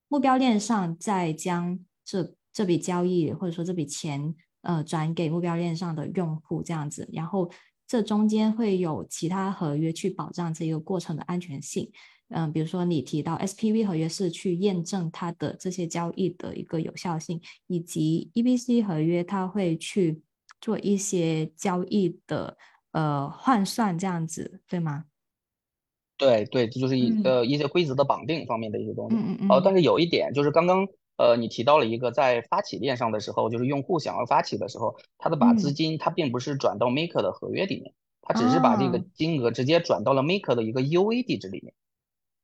目标链上再将这这笔交易或者说这笔钱，呃，转给目标链上的用户这样子，然后这中间会有其他合约去保障这个过程的安全性。嗯，比如说你提到 SPV 合约是去验证它的这些交易的一个有效性，以及 EBC 合约它会去做一些交易的呃换算这样子，对吗？对对，这就是一呃一些规则的绑定方面的一些东西。嗯嗯。哦，但是有一点就是刚刚。呃，你提到了一个在发起链上的时候，就是用户想要发起的时候，他的把资金，他并不是转到 maker 的合约里面，他只是把这个金额直接转到了 maker 的一个 EOA 地址里面。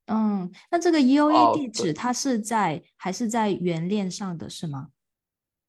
嗯，那这个 EOA 地址它是在还是在原链上的是吗？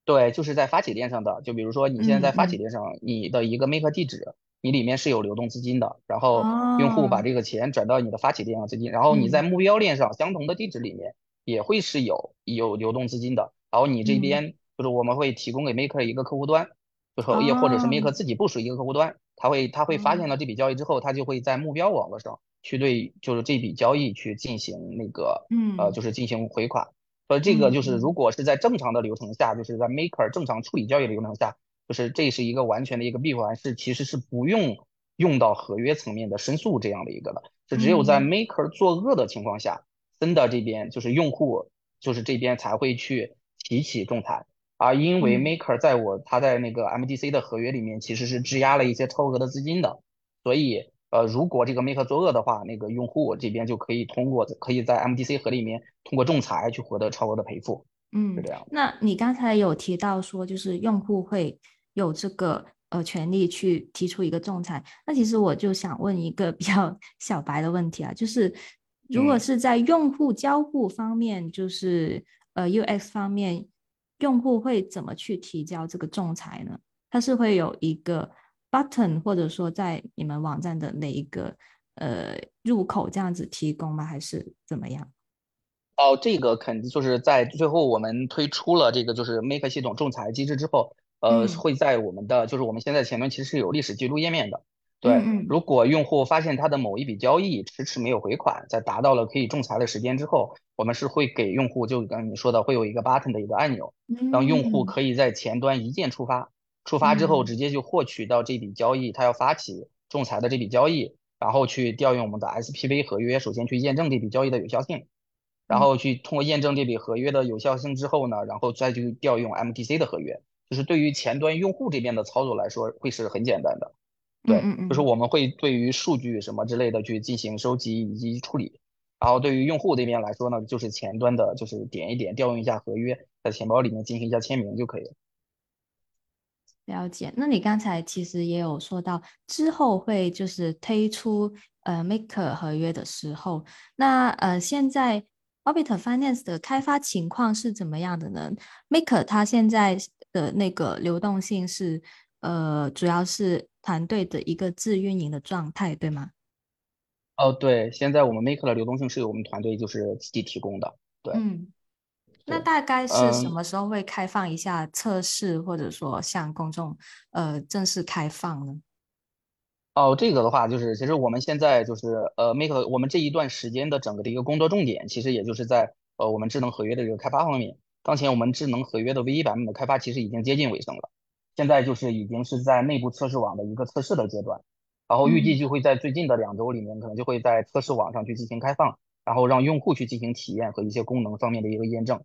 对，就是在发起链上的。就比如说你现在在发起链上，你的一个 maker 地址，你里面是有流动资金的，然后用户把这个钱转到你的发起链上资金，然后你在目标链上相同的地址里面。也会是有有流动资金的。然后你这嗯，边就是我们会提供给 Maker 一个客户端，就是也或者是哦，Maker 自己部署一个客户端，他会他会发哦，现了这笔交易之后，他就会在目标网络上去对就是这笔交易去进行那个呃嗯。就是进行回款。所以，这个就是如果是在正常的流程下，就是在 Maker 正常处理交易的流程下，就是这是一个完全的一个闭环，是其实是不用用到合约层面的申诉这样的一个的，是只有在嗯。Maker 作恶的情况下，真的这边就是用户就是这边才会去提起仲裁。而，因为嗯 Maker 在我他在那个 MDC 的合约里面其实是质押了一些超额的资金的，所以呃，如果这个 Maker 作恶的话，那个用户这边就可以通过可以在 MDC 盒里面通过仲裁去获得超额的赔付，嗯是嗯，这样的。那你刚才有提到说，就是用户会有这个呃权利去提出一个仲裁。那其实我就想问一个比较 小白的问题啊，就是如果嗯。是在用户交互方面，就是呃 UX 方面，用户会怎么去提交这个仲裁呢？它是会有一个 button，或者说在你们网站的哪一个呃入口这样子提供吗？还是怎么样？哦，这个肯定就是在最后我们推出了这个就是 Make 系统仲裁机制之后，呃，嗯会在我们的就是我们现在前面其实是有历史记录页面的。对，如果用户发现他的某一笔交易迟迟没有回款，在达到了可以仲裁的时间之后，我们是会给用户就刚才你说的会有一个 button 的一个按钮，让用户嗯可以在前端一键触发，触发之后嗯直接就获取到这笔交易，他要发起仲裁的这笔交易，然后去调用我们的 SPV 合约，首先去验证这笔交易的有效性。然嗯后去通过验证这笔合约的有效性之后呢，然后再去调用 MTC 的合约，就是对于前端用户这边的操作来说会是很简单的。对，就是我们会对于数据什么之类的去进行收集以及处理，然后对于用户这边来说呢，就是前端的，就是点一点调用一下合约，在钱包里面进行一下签名就可以了。了解。那你刚才其实也有说到，之后会就是推出呃 Maker 合约的时候，那呃现在 Orbit Finance 的开发情况是怎么样的呢？Maker 它现在的那个流动性是呃主要是团队的一个自运营的状态，对吗？哦，对，现在我们 Maker 的流动性是由我们团队就是自己提供的。对嗯，那，大概是什嗯。么时候会开放一下测试，或者说向公众呃正式开放呢？哦，这个的话就是，其实我们现在就是呃，Make 我们这一段时间的整个的一个工作重点，其实也就是在呃我们智能合约的这个开发方面。当前我们智能合约的 V1 版本的开发其实已经接近尾声了，现在就是已经是在内部测试网的一个测试的阶段，然后预计嗯就会在最近的两周里面，可能就会在测试网上去进行开放，然后让用户去进行体验和一些功能方面的一个验证。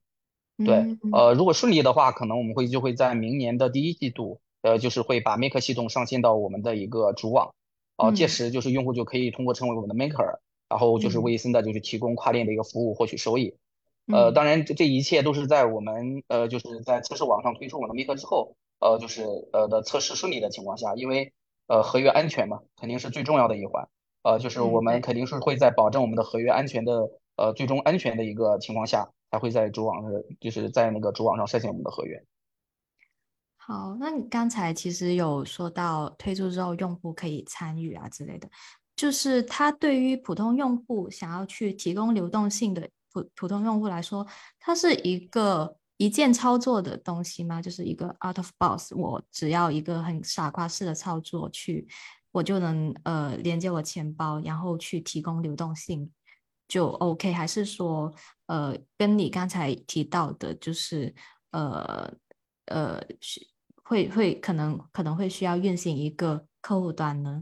对，嗯呃，如果顺利的话，可能我们会就会在明年的第一季度，呃，就是会把 Maker 系统上线到我们的一个主网。哦，届嗯时就是用户就可以通过成为我们的 maker，然后就是嗯为森的就是提供跨链的一个服务，获取收益。呃，嗯当然这这一切都是在我们呃就是在测试网上推出我们的 maker 之后，呃就是呃的测试顺利的情况下，因为呃合约安全嘛，肯定是最重要的一环。呃，就是我。们肯定是会在保证我们的合约安全的呃最终安全的一个情况下，才会在主网上就是在那个主网上筛选我们的合约。好，那你刚才其实有说到推出之后用户可以参与啊之类的，就是它对于普通用户想要去提供流动性的普普通用户来说，它是一个一键操作的东西吗？就是一个 out of box，我只要一个很傻瓜式的操作去，我就能呃连接我钱包，然后去提供流动性就 OK？还是说呃跟你刚才提到的，就是呃呃是会会可能可能会需要运行一个客户端呢？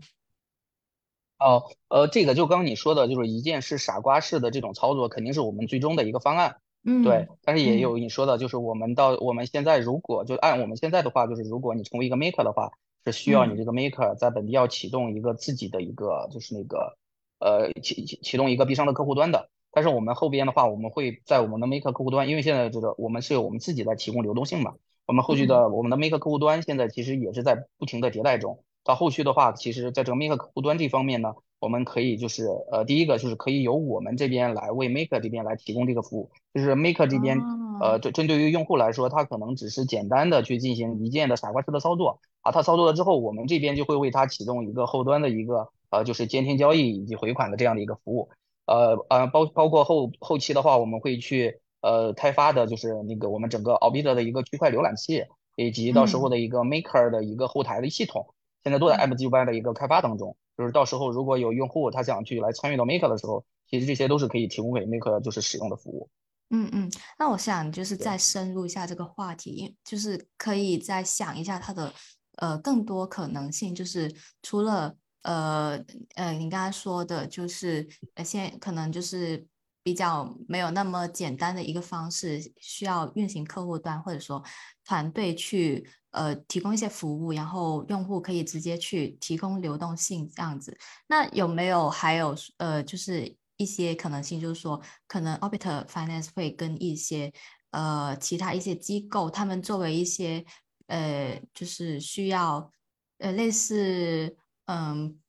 哦，呃，这个就刚刚你说的，就是一键式傻瓜式的这种操作，肯定是我们最终的一个方案。对，嗯但是也嗯有你说的，就是我们到我们现在如果就按我们现在的话，就是如果你成为一个 maker 的话，是需要你嗯这个 maker 在本地要启动一个自己的一个就是那个呃启启启动一个 B 商的客户端的。但是我们后边的话，我们会在我们的 maker 客户端，因为现在这个我们是有我们自己在提供流动性嘛，我们后续嗯的我们的 maker 客户端现在其实也是在不停的迭代中。到后续的话，其实在这个 maker 客户端这方面呢。我们可以就是呃，第一个就是可以由我们这边来为 Maker 这边来提供这个服务，就是 Maker 这边哦。呃针针对于用户来说，他可能只是简单的去进行一键的傻瓜式的操作。啊，他操作了之后，我们这边就会为他启动一个后端的一个呃就是监听交易以及回款的这样的一个服务，呃呃包包括后后期的话，我们会去呃开发的就是那个我们整个 Orbiter 的一个区块浏览器，以及到时候的一个 Maker 的一个后台的系统，现在都在 MGY 的一个开发当中。就是到时候如果有用户他想去来参与到 Maker 的时候，其实这些都是可以提供给 Maker 就是使用的服务。嗯嗯，那我想就是再深入一下这个话题，就是可以再想一下它的呃更多可能性，就是除了呃呃你刚才说的，就是呃现可能就是比较没有那么简单的一个方式，需要运行客户端或者说团队去呃提供一些服务，然后用户可以直接去提供流动性这样子。那有没有还有呃就是？一些可能性就是说，可能 Orbiter Finance 会跟一些呃其他一些机构，他们作为一些呃就是需要呃类似嗯，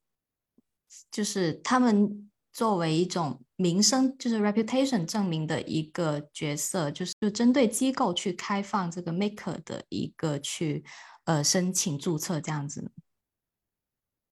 就是他们作为一种名声，就是 reputation 证明的一个角色，就是就针对机构去开放这个 Maker 的一个去呃申请注册这样子。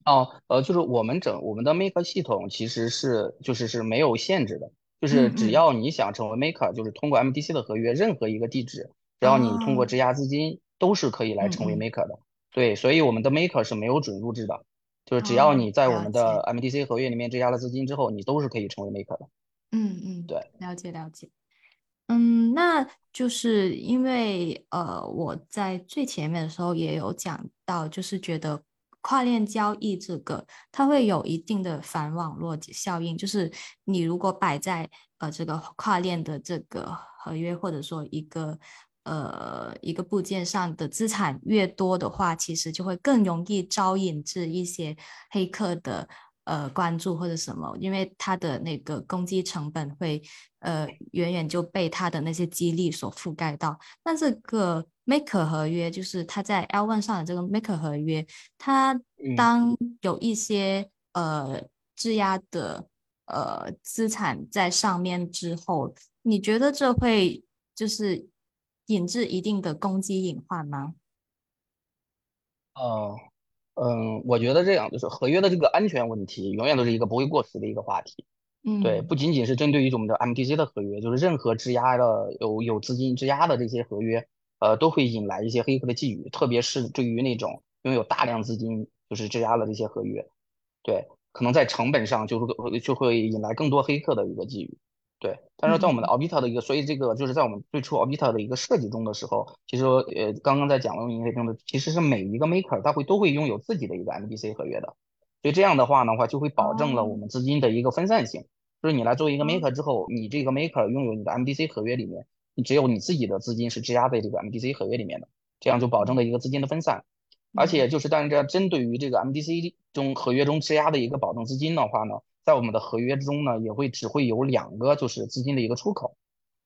哦，呃，就是我们整我们的 Maker 系统其实是就是是没有限制的，就是只要你想成为 Maker，就是通过 MDC 的合约，任何一个地址，只要你通过质押资金，都是可以来成为 Maker 的。对，所以我们的 Maker 是没有准入制的，就是只要你在我们的 MDC 合约里面质押了资金之后，你都是可以成为 Maker 的。嗯嗯，对，了解了解。嗯，那就是因为呃，我在最前面的时候也有讲到，就是觉得。跨链交易这个，它会有一定的反网络效应，就是你如果摆在呃这个跨链的这个合约或者说一个呃一个部件上的资产越多的话，其实就会更容易招引至一些黑客的。呃，关注或者什么，因为它的那个攻击成本会呃远远就被它的那些激励所覆盖到。那这个 Maker 合约，就是它在 L1 上的这个 Maker 合约，它当有一些呃质押的呃资产在上面之后，你觉得这会就是引致一定的攻击隐患吗？哦。嗯，我觉得这样就是合约的这个安全问题，永远都是一个不会过时的一个话题。嗯，对，不仅仅是针对于我们的 MTC 的合约，就是任何质押的有有资金质押的这些合约，呃，都会引来一些黑客的觊觎，特别是对于那种拥有大量资金就是质押的这些合约，对，可能在成本上就会就会引来更多黑客的一个觊觎。对，但是在我们的 Orbiter 的一个，所以这个就是在我们最初 Orbiter 的一个设计中的时候，其实呃刚刚在讲了一些中的，其实是每一个 Maker 它会都会拥有自己的一个 MDC 合约的，所以这样的话的话就会保证了我们资金的一个分散性，就是你来作为一个 Maker 之后，你这个 Maker 拥有你的 MDC 合约里面，你只有你自己的资金是质押在这个 MDC 合约里面的，这样就保证了一个资金的分散，而且就是但是这针对于这个 MDC 中合约中质押的一个保证资金的话呢。在我们的合约之中呢，也会只会有两个，就是资金的一个出口，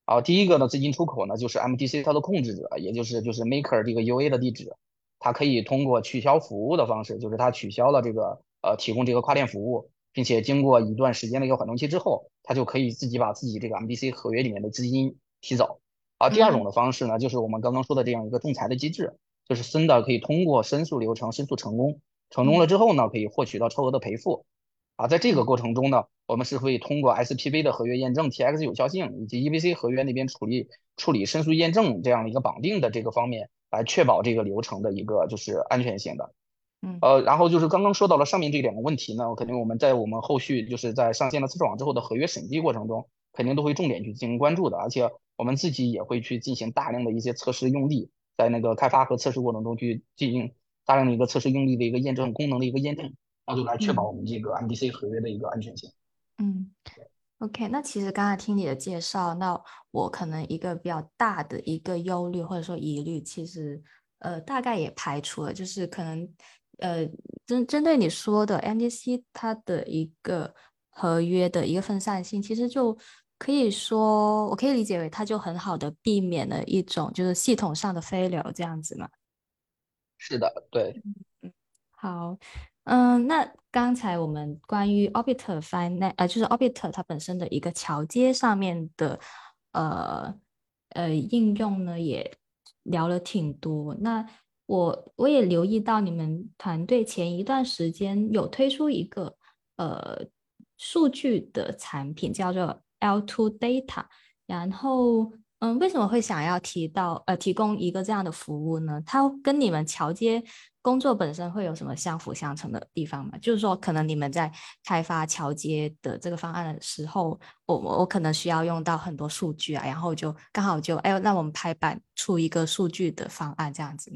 啊，第一个呢，资金出口呢，就是 MDC 它的控制者，也就是就是 Maker 这个 UA 的地址，它可以通过取消服务的方式，就是它取消了这个呃提供这个跨链服务，并且经过一段时间的一个缓冲期之后，它就可以自己把自己这个 MDC 合约里面的资金提走。啊，第二种的方式呢，就是我们刚刚说的这样一个仲裁的机制，就是 Sender 可以通过申诉流程申诉成功，成功了之后呢，可以获取到超额的赔付。啊，在这个过程中呢，我们是会通过 SPV 的合约验证、TX 有效性以及 EVC 合约那边处理处理申诉验证这样的一个绑定的这个方面，来确保这个流程的一个就是安全性的。嗯，呃，然后就是刚刚说到了上面这两个问题呢，肯定我们在我们后续就是在上线了测试网之后的合约审计过程中，肯定都会重点去进行关注的，而且我们自己也会去进行大量的一些测试用例，在那个开发和测试过程中去进行大量的一个测试用例的一个验证功能的一个验证。那就来确保我们这个 MDC 合约的一个安全性。嗯，OK，那其实刚才听你的介绍，那我可能一个比较大的一个忧虑或者说疑虑，其实呃大概也排除了，就是可能呃针针对你说的 MDC 它的一个合约的一个分散性，其实就可以说我可以理解为它就很好的避免了一种就是系统上的飞流这样子嘛。是的，对。嗯，好。嗯，那刚才我们关于 Orbiter Finance，呃，就是 Orbiter 它本身的一个桥接上面的，呃呃应用呢，也聊了挺多。那我我也留意到你们团队前一段时间有推出一个呃数据的产品，叫做 L2 Data，然后嗯，为什么会想要提到呃提供一个这样的服务呢？它跟你们桥接工作本身会有什么相辅相成的地方吗？就是说，可能你们在开发桥接的这个方案的时候，我我可能需要用到很多数据啊，然后就刚好就哎，让我们拍板出一个数据的方案这样子。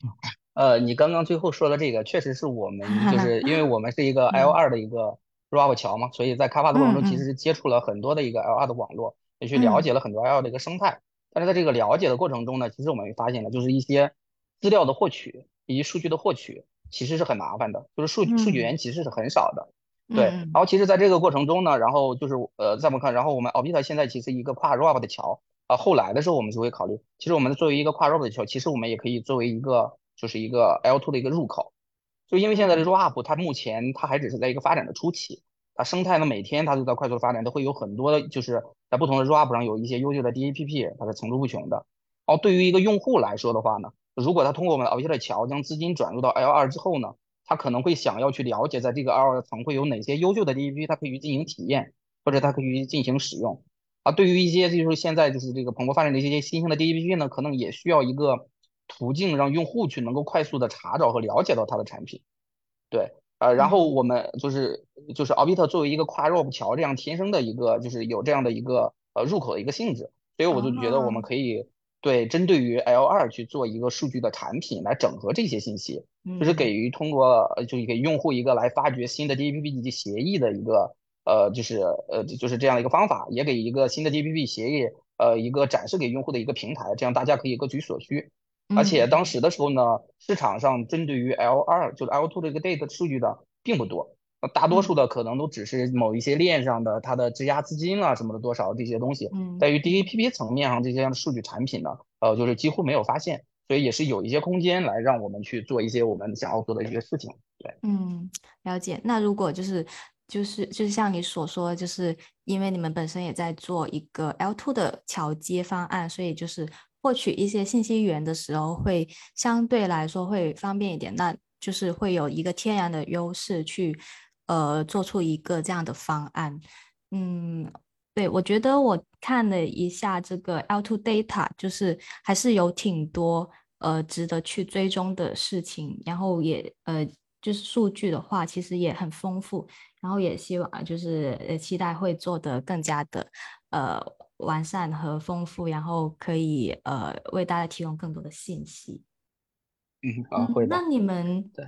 呃，你刚刚最后说的这个，确实是我们就是因为我们是一个 L 二的一个 RAP 桥嘛，所以在开发的过程中，其实是接触了很多的一个 L 二的网络，也去了解了很多 L 二的一个生态。但是在这个了解的过程中呢，其实我们也发现了，就是一些资料的获取以及数据的获取，其实是很麻烦的，就是数数据源其实是很少的。对，然后其实在这个过程中呢，然后就是呃，再我们看，然后我们 Obita 现在其实一个跨 ROP 的桥啊，后来的时候我们就会考虑，其实我们作为一个跨 ROP 的桥，其实我们也可以作为一个。就是一个 L2 的一个入口，就因为现在的 ROP 它目前它还只是在一个发展的初期，它生态呢每天它都在快速的发展，都会有很多的，就是在不同的 Rop 上有一些优秀的 DAPP，它是层出不穷的。然后对于一个用户来说的话呢，如果他通过我们的 o b i t 桥将资金转入到 L2 之后呢，他可能会想要去了解在这个 L2 层会有哪些优秀的 DAPP，它可以去进行体验，或者他可以进行使用。啊，对于一些就是现在就是这个蓬勃发展的一些新兴的 DAPP 呢，可能也需要一个。途径让用户去能够快速的查找和了解到它的产品，对，呃，然后我们就是就是 Obit 作为一个跨 r o p 桥这样天生的一个就是有这样的一个呃入口的一个性质，所以我就觉得我们可以对针对于 L 二去做一个数据的产品来整合这些信息，就是给予通过就是给用户一个来发掘新的 DAPP 及协议的一个呃就是呃就是这样的一个方法，也给一个新的 DAPP 协议呃一个展示给用户的一个平台，这样大家可以各取所需。而且当时的时候呢，市场上针对于 L 二就是 L two 这个 data 数据的并不多，那大多数的可能都只是某一些链上的它的质押资金啊什么的多少这些东西。嗯，在于 DAPP 层面上这些数据产品呢，呃，就是几乎没有发现，所以也是有一些空间来让我们去做一些我们想要做的一些事情。对，嗯，了解。那如果就是就是就是像你所说，就是因为你们本身也在做一个 L two 的桥接方案，所以就是。获取一些信息源的时候，会相对来说会方便一点，那就是会有一个天然的优势去，呃，做出一个这样的方案。嗯，对，我觉得我看了一下这个 L2 data，就是还是有挺多呃值得去追踪的事情，然后也呃就是数据的话，其实也很丰富，然后也希望就是呃期待会做得更加的呃。完善和丰富，然后可以呃为大家提供更多的信息。嗯，好，会的。那你们对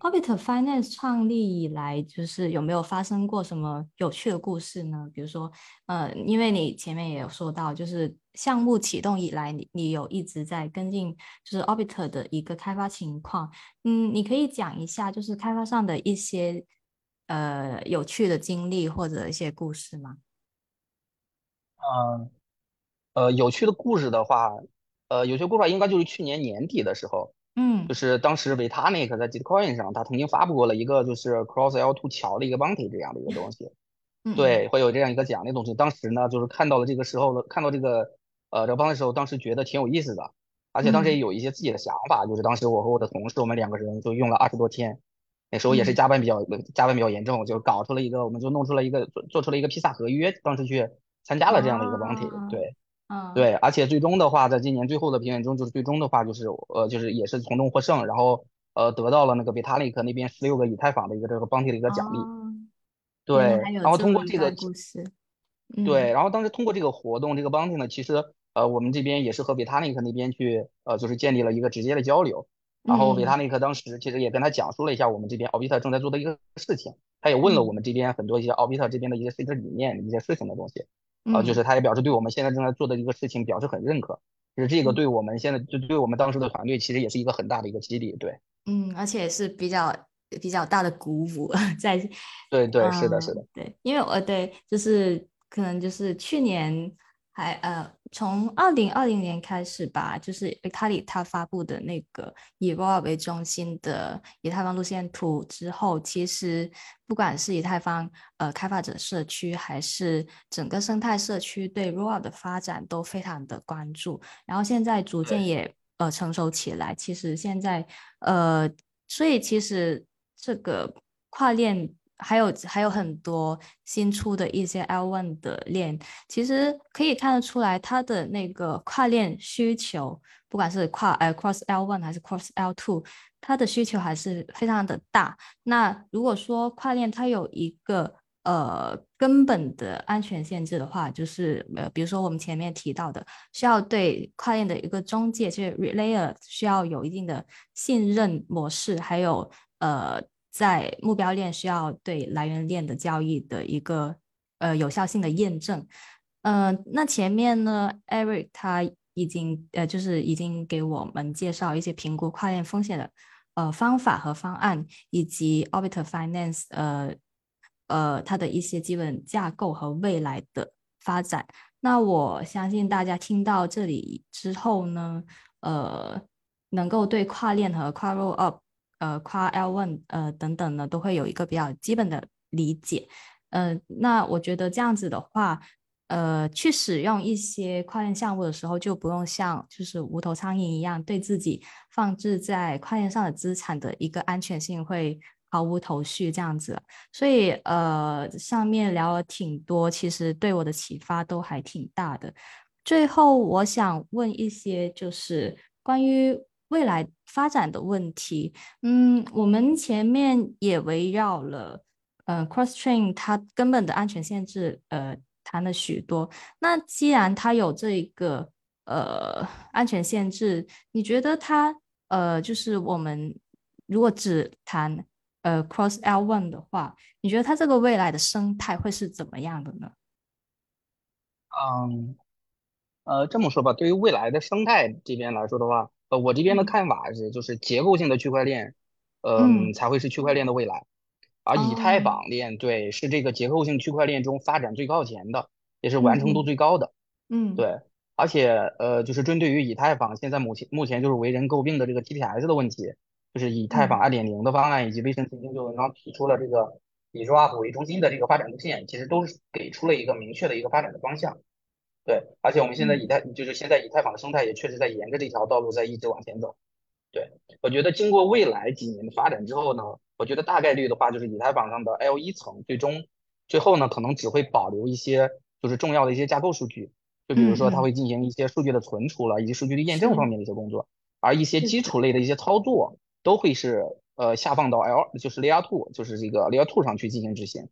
Orbit Finance 创立以来，就是有没有发生过什么有趣的故事呢？比如说，呃，因为你前面也有说到，就是项目启动以来，你你有一直在跟进，就是 Orbit 的一个开发情况。嗯，你可以讲一下，就是开发上的一些呃有趣的经历或者一些故事吗？嗯，呃，有趣的故事的话，呃，有些故事应该就是去年年底的时候，嗯，就是当时 Vitalik 在 Gitcoin 上，他曾经发布过了一个就是 Cross L2 桥的一个 bounty 这样的一个东西，对，会有这样一个奖励东西。当时呢，就是看到了这个时候，看到这个呃这个 bounty 时候，当时觉得挺有意思的，而且当时也有一些自己的想法，就是当时我和我的同事，我们两个人就用了二十多天，那时候也是加班比较加班比较严重，就搞出了一个，我们就弄出了一个做做出了一个披萨合约，当时去。参加了这样的一个 bounty，对，嗯，对，而且最终的话，在今年最后的评选中，就是最终的话，就是呃，就是也是从中获胜，然后呃，得到了那个 Vitalik 那边十六个以太坊的一个这个 bounty 的一个奖励，对，然后通过这个故事，对，然后当时通过这个活动，这个 bounty 呢，其实呃，我们这边也是和 Vitalik 那边去呃，就是建立了一个直接的交流，然后 Vitalik 当时其实也跟他讲述了一下我们这边 Obit 正在做的一个事情，他也问了我们这边很多一些 Obit 这边的一些设计理念、一些事情的东西。啊，就是他也表示对我们现在正在做的一个事情表示很认可，就是这个对我们现在就对我们当时的团队其实也是一个很大的一个激励，对，嗯，而且是比较比较大的鼓舞，在，对对是的是的，对，因为我对就是可能就是去年。还呃，从二零二零年开始吧，就是维塔里他发布的那个以 r o 为中心的以太坊路线图之后，其实不管是以太坊呃开发者社区，还是整个生态社区对 r o 的发展都非常的关注。然后现在逐渐也呃成熟起来。其实现在呃，所以其实这个跨链还有还有很多新出的一些 L1 的链，其实可以看得出来，它的那个跨链需求，不管是跨呃 Cross L1 还是 Cross L2，它的需求还是非常的大。那如果说跨链它有一个呃根本的安全限制的话，就是呃比如说我们前面提到的，需要对跨链的一个中介，就是 Relayer 需要有一定的信任模式，还有呃。在目标链需要对来源链的交易的一个呃有效性的验证，嗯，那前面呢，Eric 他已经呃就是已经给我们介绍一些评估跨链风险的呃方法和方案，以及 Orbiter Finance 呃呃它的一些基本架构和未来的发展。那我相信大家听到这里之后呢，呃，能够对跨链和跨 Roll Up。呃，跨 L one 呃等等呢，都会有一个比较基本的理解。呃，那我觉得这样子的话，呃，去使用一些跨链项目的时候，就不用像就是无头苍蝇一样，对自己放置在跨链上的资产的一个安全性会毫无头绪这样子。所以呃，上面聊了挺多，其实对我的启发都还挺大的。最后，我想问一些就是关于。未来发展的问题，嗯，我们前面也围绕了，呃，cross chain 它根本的安全限制，呃，谈了许多。那既然它有这一个，呃，安全限制，你觉得它，呃，就是我们如果只谈，呃，cross L one 的话，你觉得它这个未来的生态会是怎么样的呢？嗯，呃，这么说吧，对于未来的生态这边来说的话。呃，我这边的看法是，就是结构性的区块链，嗯，才会是区块链的未来，而以太坊链对是这个结构性区块链中发展最靠前的，也是完成度最高的，嗯，对，而且呃，就是针对于以太坊现在目前目前就是为人诟病的这个 TPS 的问题，就是以太坊二点零的方案以及微神曾经就文章提出了这个以 RAP 为中心的这个发展路线，其实都是给出了一个明确的一个发展的方向。对，而且我们现在以太就是现在以太坊的生态也确实在沿着这条道路在一直往前走。对，我觉得经过未来几年的发展之后呢，我觉得大概率的话就是以太坊上的 L 一层最终最后呢可能只会保留一些就是重要的一些架构数据，就比如说它会进行一些数据的存储了以及数据的验证方面的一些工作，而一些基础类的一些操作都会是呃下放到 L 就是 Layer Two 就是这个 Layer Two 上去进行执行。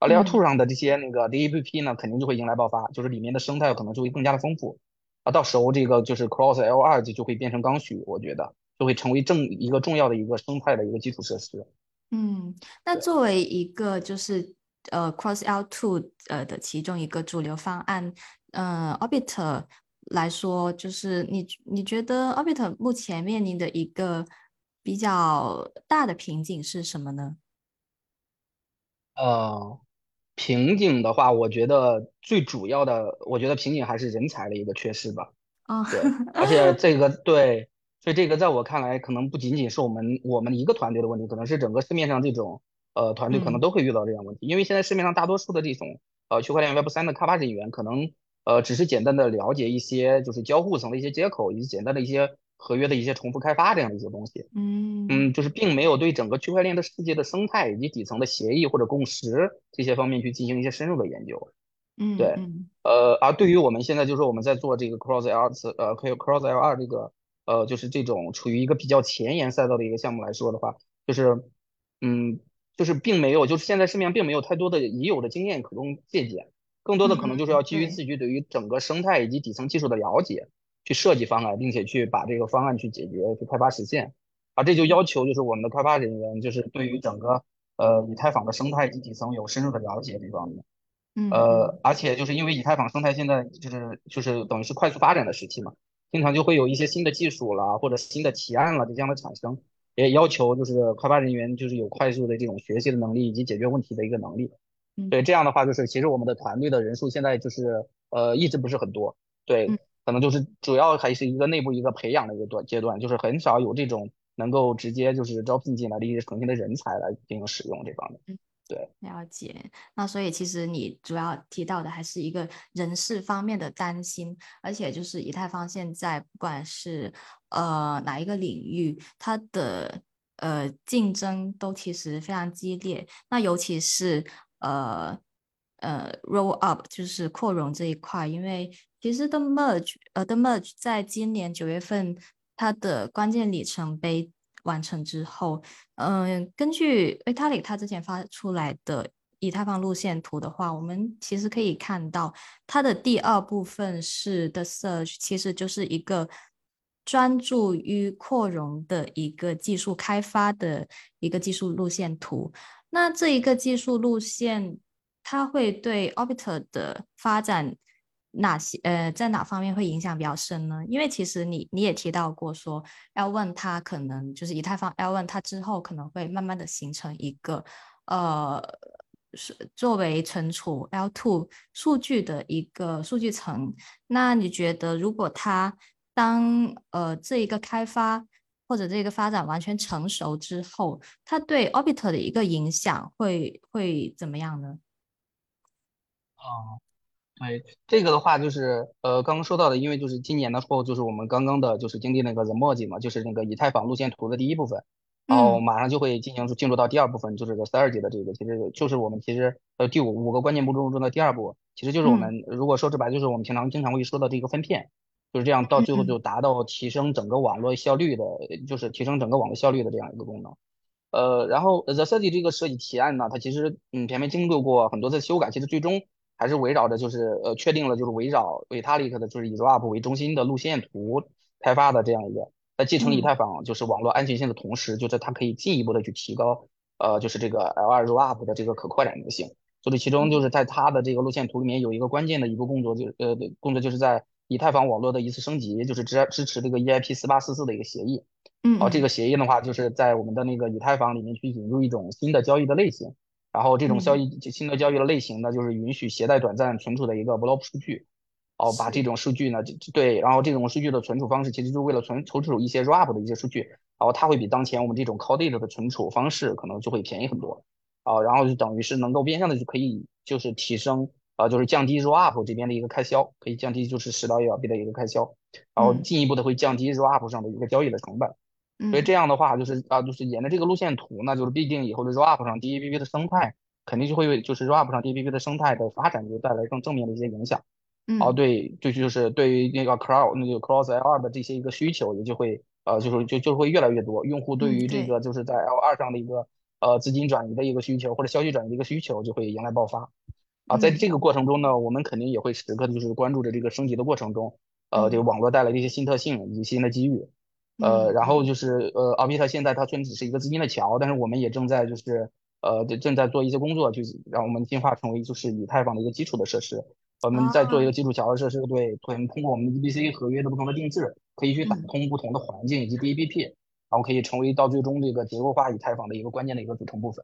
而 Layer Two 上的这些那个 DApp 呢，肯定就会迎来爆发，就是里面的生态可能就会更加的丰富，啊，到时候这个就是 Cross L2 就就会变成刚需，我觉得就会成为正一个重要的一个生态的一个基础设施。嗯，那作为一个就是呃 Cross L Two 呃的其中一个主流方案，呃 Orbiter 来说，就是你你觉得 Orbiter 目前面临的一个比较大的瓶颈是什么呢？呃。瓶颈的话，我觉得最主要的，我觉得瓶颈还是人才的一个缺失吧。啊，对，而且这个对，所以这个在我看来，可能不仅仅是我们我们一个团队的问题，可能是整个市面上这种呃团队可能都会遇到这样问题。因为现在市面上大多数的这种呃区块链 Web 三的开发人员，可能呃只是简单的了解一些就是交互层的一些接口，以及简单的一些。合约的一些重复开发这样的一些东西，嗯。嗯，就是并没有对整个区块链的世界的生态以及底层的协议或者共识这些方面去进行一些深入的研究，嗯，对，呃，而对于我们现在就是我们在做这个 Cross L 次呃，Cross L 二这个呃，就是这种处于一个比较前沿赛道的一个项目来说的话，就是，嗯，就是并没有，就是现在市面上并没有太多的已有的经验可供借鉴，更多的可能就是要基于自己对于整个生态以及底层技术的了解。去设计方案，并且去把这个方案去解决、去开发实现，啊，这就要求就是我们的开发人员就是对于整个呃以太坊的生态及底层有深入的了解这方面，嗯，呃，而且就是因为以太坊生态现在就是就是等于是快速发展的时期嘛，经常就会有一些新的技术啦或者新的提案了这样的产生，也要求就是开发人员就是有快速的这种学习的能力以及解决问题的一个能力，对，这样的话就是其实我们的团队的人数现在就是呃一直不是很多，对。可能就是主要还是一个内部一个培养的一个段阶段，就是很少有这种能够直接就是招聘进来的一些诚信的人才来进行使用这方面。嗯，对，了解。那所以其实你主要提到的还是一个人事方面的担心，而且就是以太坊现在不管是呃哪一个领域，它的呃竞争都其实非常激烈。那尤其是呃呃 roll up 就是扩容这一块，因为其实 the merge 呃 the merge 在今年九月份它的关键里程碑完成之后，嗯，根据 Vitalik 他之前发出来的。以太坊路线图的话，我们其实可以看到，它的第二部分是 The Search，其实就是一个专注于扩容的一个技术开发的一个技术路线图。那这一个技术路线，它会对 Orbiter 的发展哪些呃，在哪方面会影响比较深呢？因为其实你你也提到过说，L one 它可能就是以太坊 L one 它之后可能会慢慢的形成一个呃。是作为存储 L2 数据的一个数据层，那你觉得如果它当呃这一个开发或者这个发展完全成熟之后，它对 Orbiter 的一个影响会会怎么样呢？啊，对这个的话，就是呃刚刚说到的，因为就是今年的时候，就是我们刚刚的就是经历那个 The Merge 嘛，就是那个以太坊路线图的第一部分。然后马上就会进行进入到第二部分，就是个十二级的这个，其实就是我们其实呃第五五个关键步骤中的第二步，其实就是我们如果说直白，就是我们平常经常会说到这个分片，就是这样到最后就达到提升整个网络效率的，就是提升整个网络效率的这样一个功能。呃，然后 The 设计这个设计提案呢，它其实嗯前面经过过很多次修改，其实最终还是围绕着就是呃确定了就是围绕 Vitalik 的就是以 Rollup 为中心的路线图开发的这样一个。在继承以太坊就是网络安全性的同时，就是它可以进一步的去提高，呃，就是这个 L2 Rollup 的这个可扩展性。就是其中就是在它的这个路线图里面有一个关键的一个工作，就呃工作就是在以太坊网络的一次升级，就是支支持这个 EIP 四八四四的一个协议。嗯。好，这个协议的话，就是在我们的那个以太坊里面去引入一种新的交易的类型，然后这种交易新的交易的类型呢，就是允许携带短暂存储的一个 blob 数据。哦，把这种数据呢，对，然后这种数据的存储方式，其实就是为了存存储一些 wrap 的一些数据，然后它会比当前我们这种 cold 的存储方式可能就会便宜很多，啊，然后就等于是能够变相的就可以就是提升，啊，就是降低 wrap 这边的一个开销，可以降低就是十到一百倍的一个开销，然后进一步的会降低 wrap 上的一个交易的成本，所以这样的话就是啊，就是沿着这个路线图呢，就是必定以后的 wrap 上 DAPP 的生态肯定就会为就是 wrap 上 DAPP 的生态的发展就带来更正面的一些影响。哦，对，就就是对于那个 cross 那个 cross L2 的这些一个需求，也就会呃，就是就就会越来越多。用户对于这个就是在 L2 上的一个呃资金转移的一个需求，或者消息转移的一个需求，就会迎来爆发。啊，在这个过程中呢，我们肯定也会时刻就是关注着这个升级的过程中，呃，这个网络带来的一些新特性以及新的机遇。呃，然后就是呃，奥比特现在它虽然只是一个资金的桥，但是我们也正在就是呃正在做一些工作，就是让我们进化成为就是以太坊的一个基础的设施。我们在做一个基础桥的设施，对，通通过我们 EBC 合约的不同的定制，可以去打通不同的环境以及 DAPP，然后可以成为到最终这个结构化以太坊的一个关键的一个组成部分。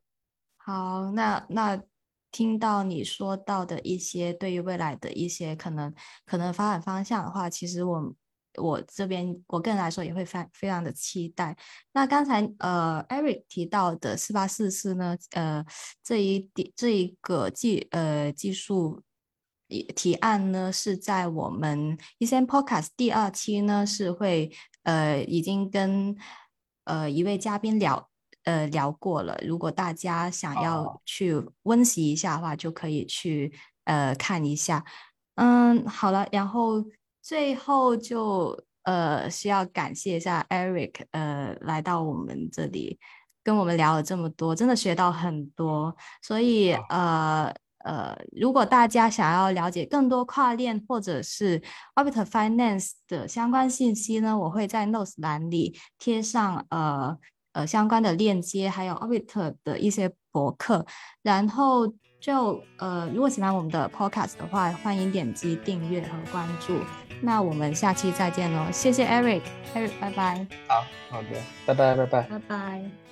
好，那那听到你说到的一些对于未来的一些可能可能发展方向的话，其实我我这边我个人来说也会非非常的期待。那刚才呃 Eric 提到的四八四四呢，呃这一点这一个技呃技术。提案呢是在我们一些 Podcast 第二期呢是会呃已经跟呃一位嘉宾聊呃聊过了，如果大家想要去温习一下的话，就可以去呃看一下。嗯，好了，然后最后就呃需要感谢一下 Eric 呃来到我们这里跟我们聊了这么多，真的学到很多，所以呃。呃，如果大家想要了解更多跨链或者是 Orbiter Finance 的相关信息呢，我会在 Notes 栏里贴上呃呃相关的链接，还有 Orbiter 的一些博客。然后就呃，如果喜欢我们的 Podcast 的话，欢迎点击订阅和关注。那我们下期再见喽，谢谢 Eric，Eric，拜拜。好，好的，拜拜，拜拜，拜拜。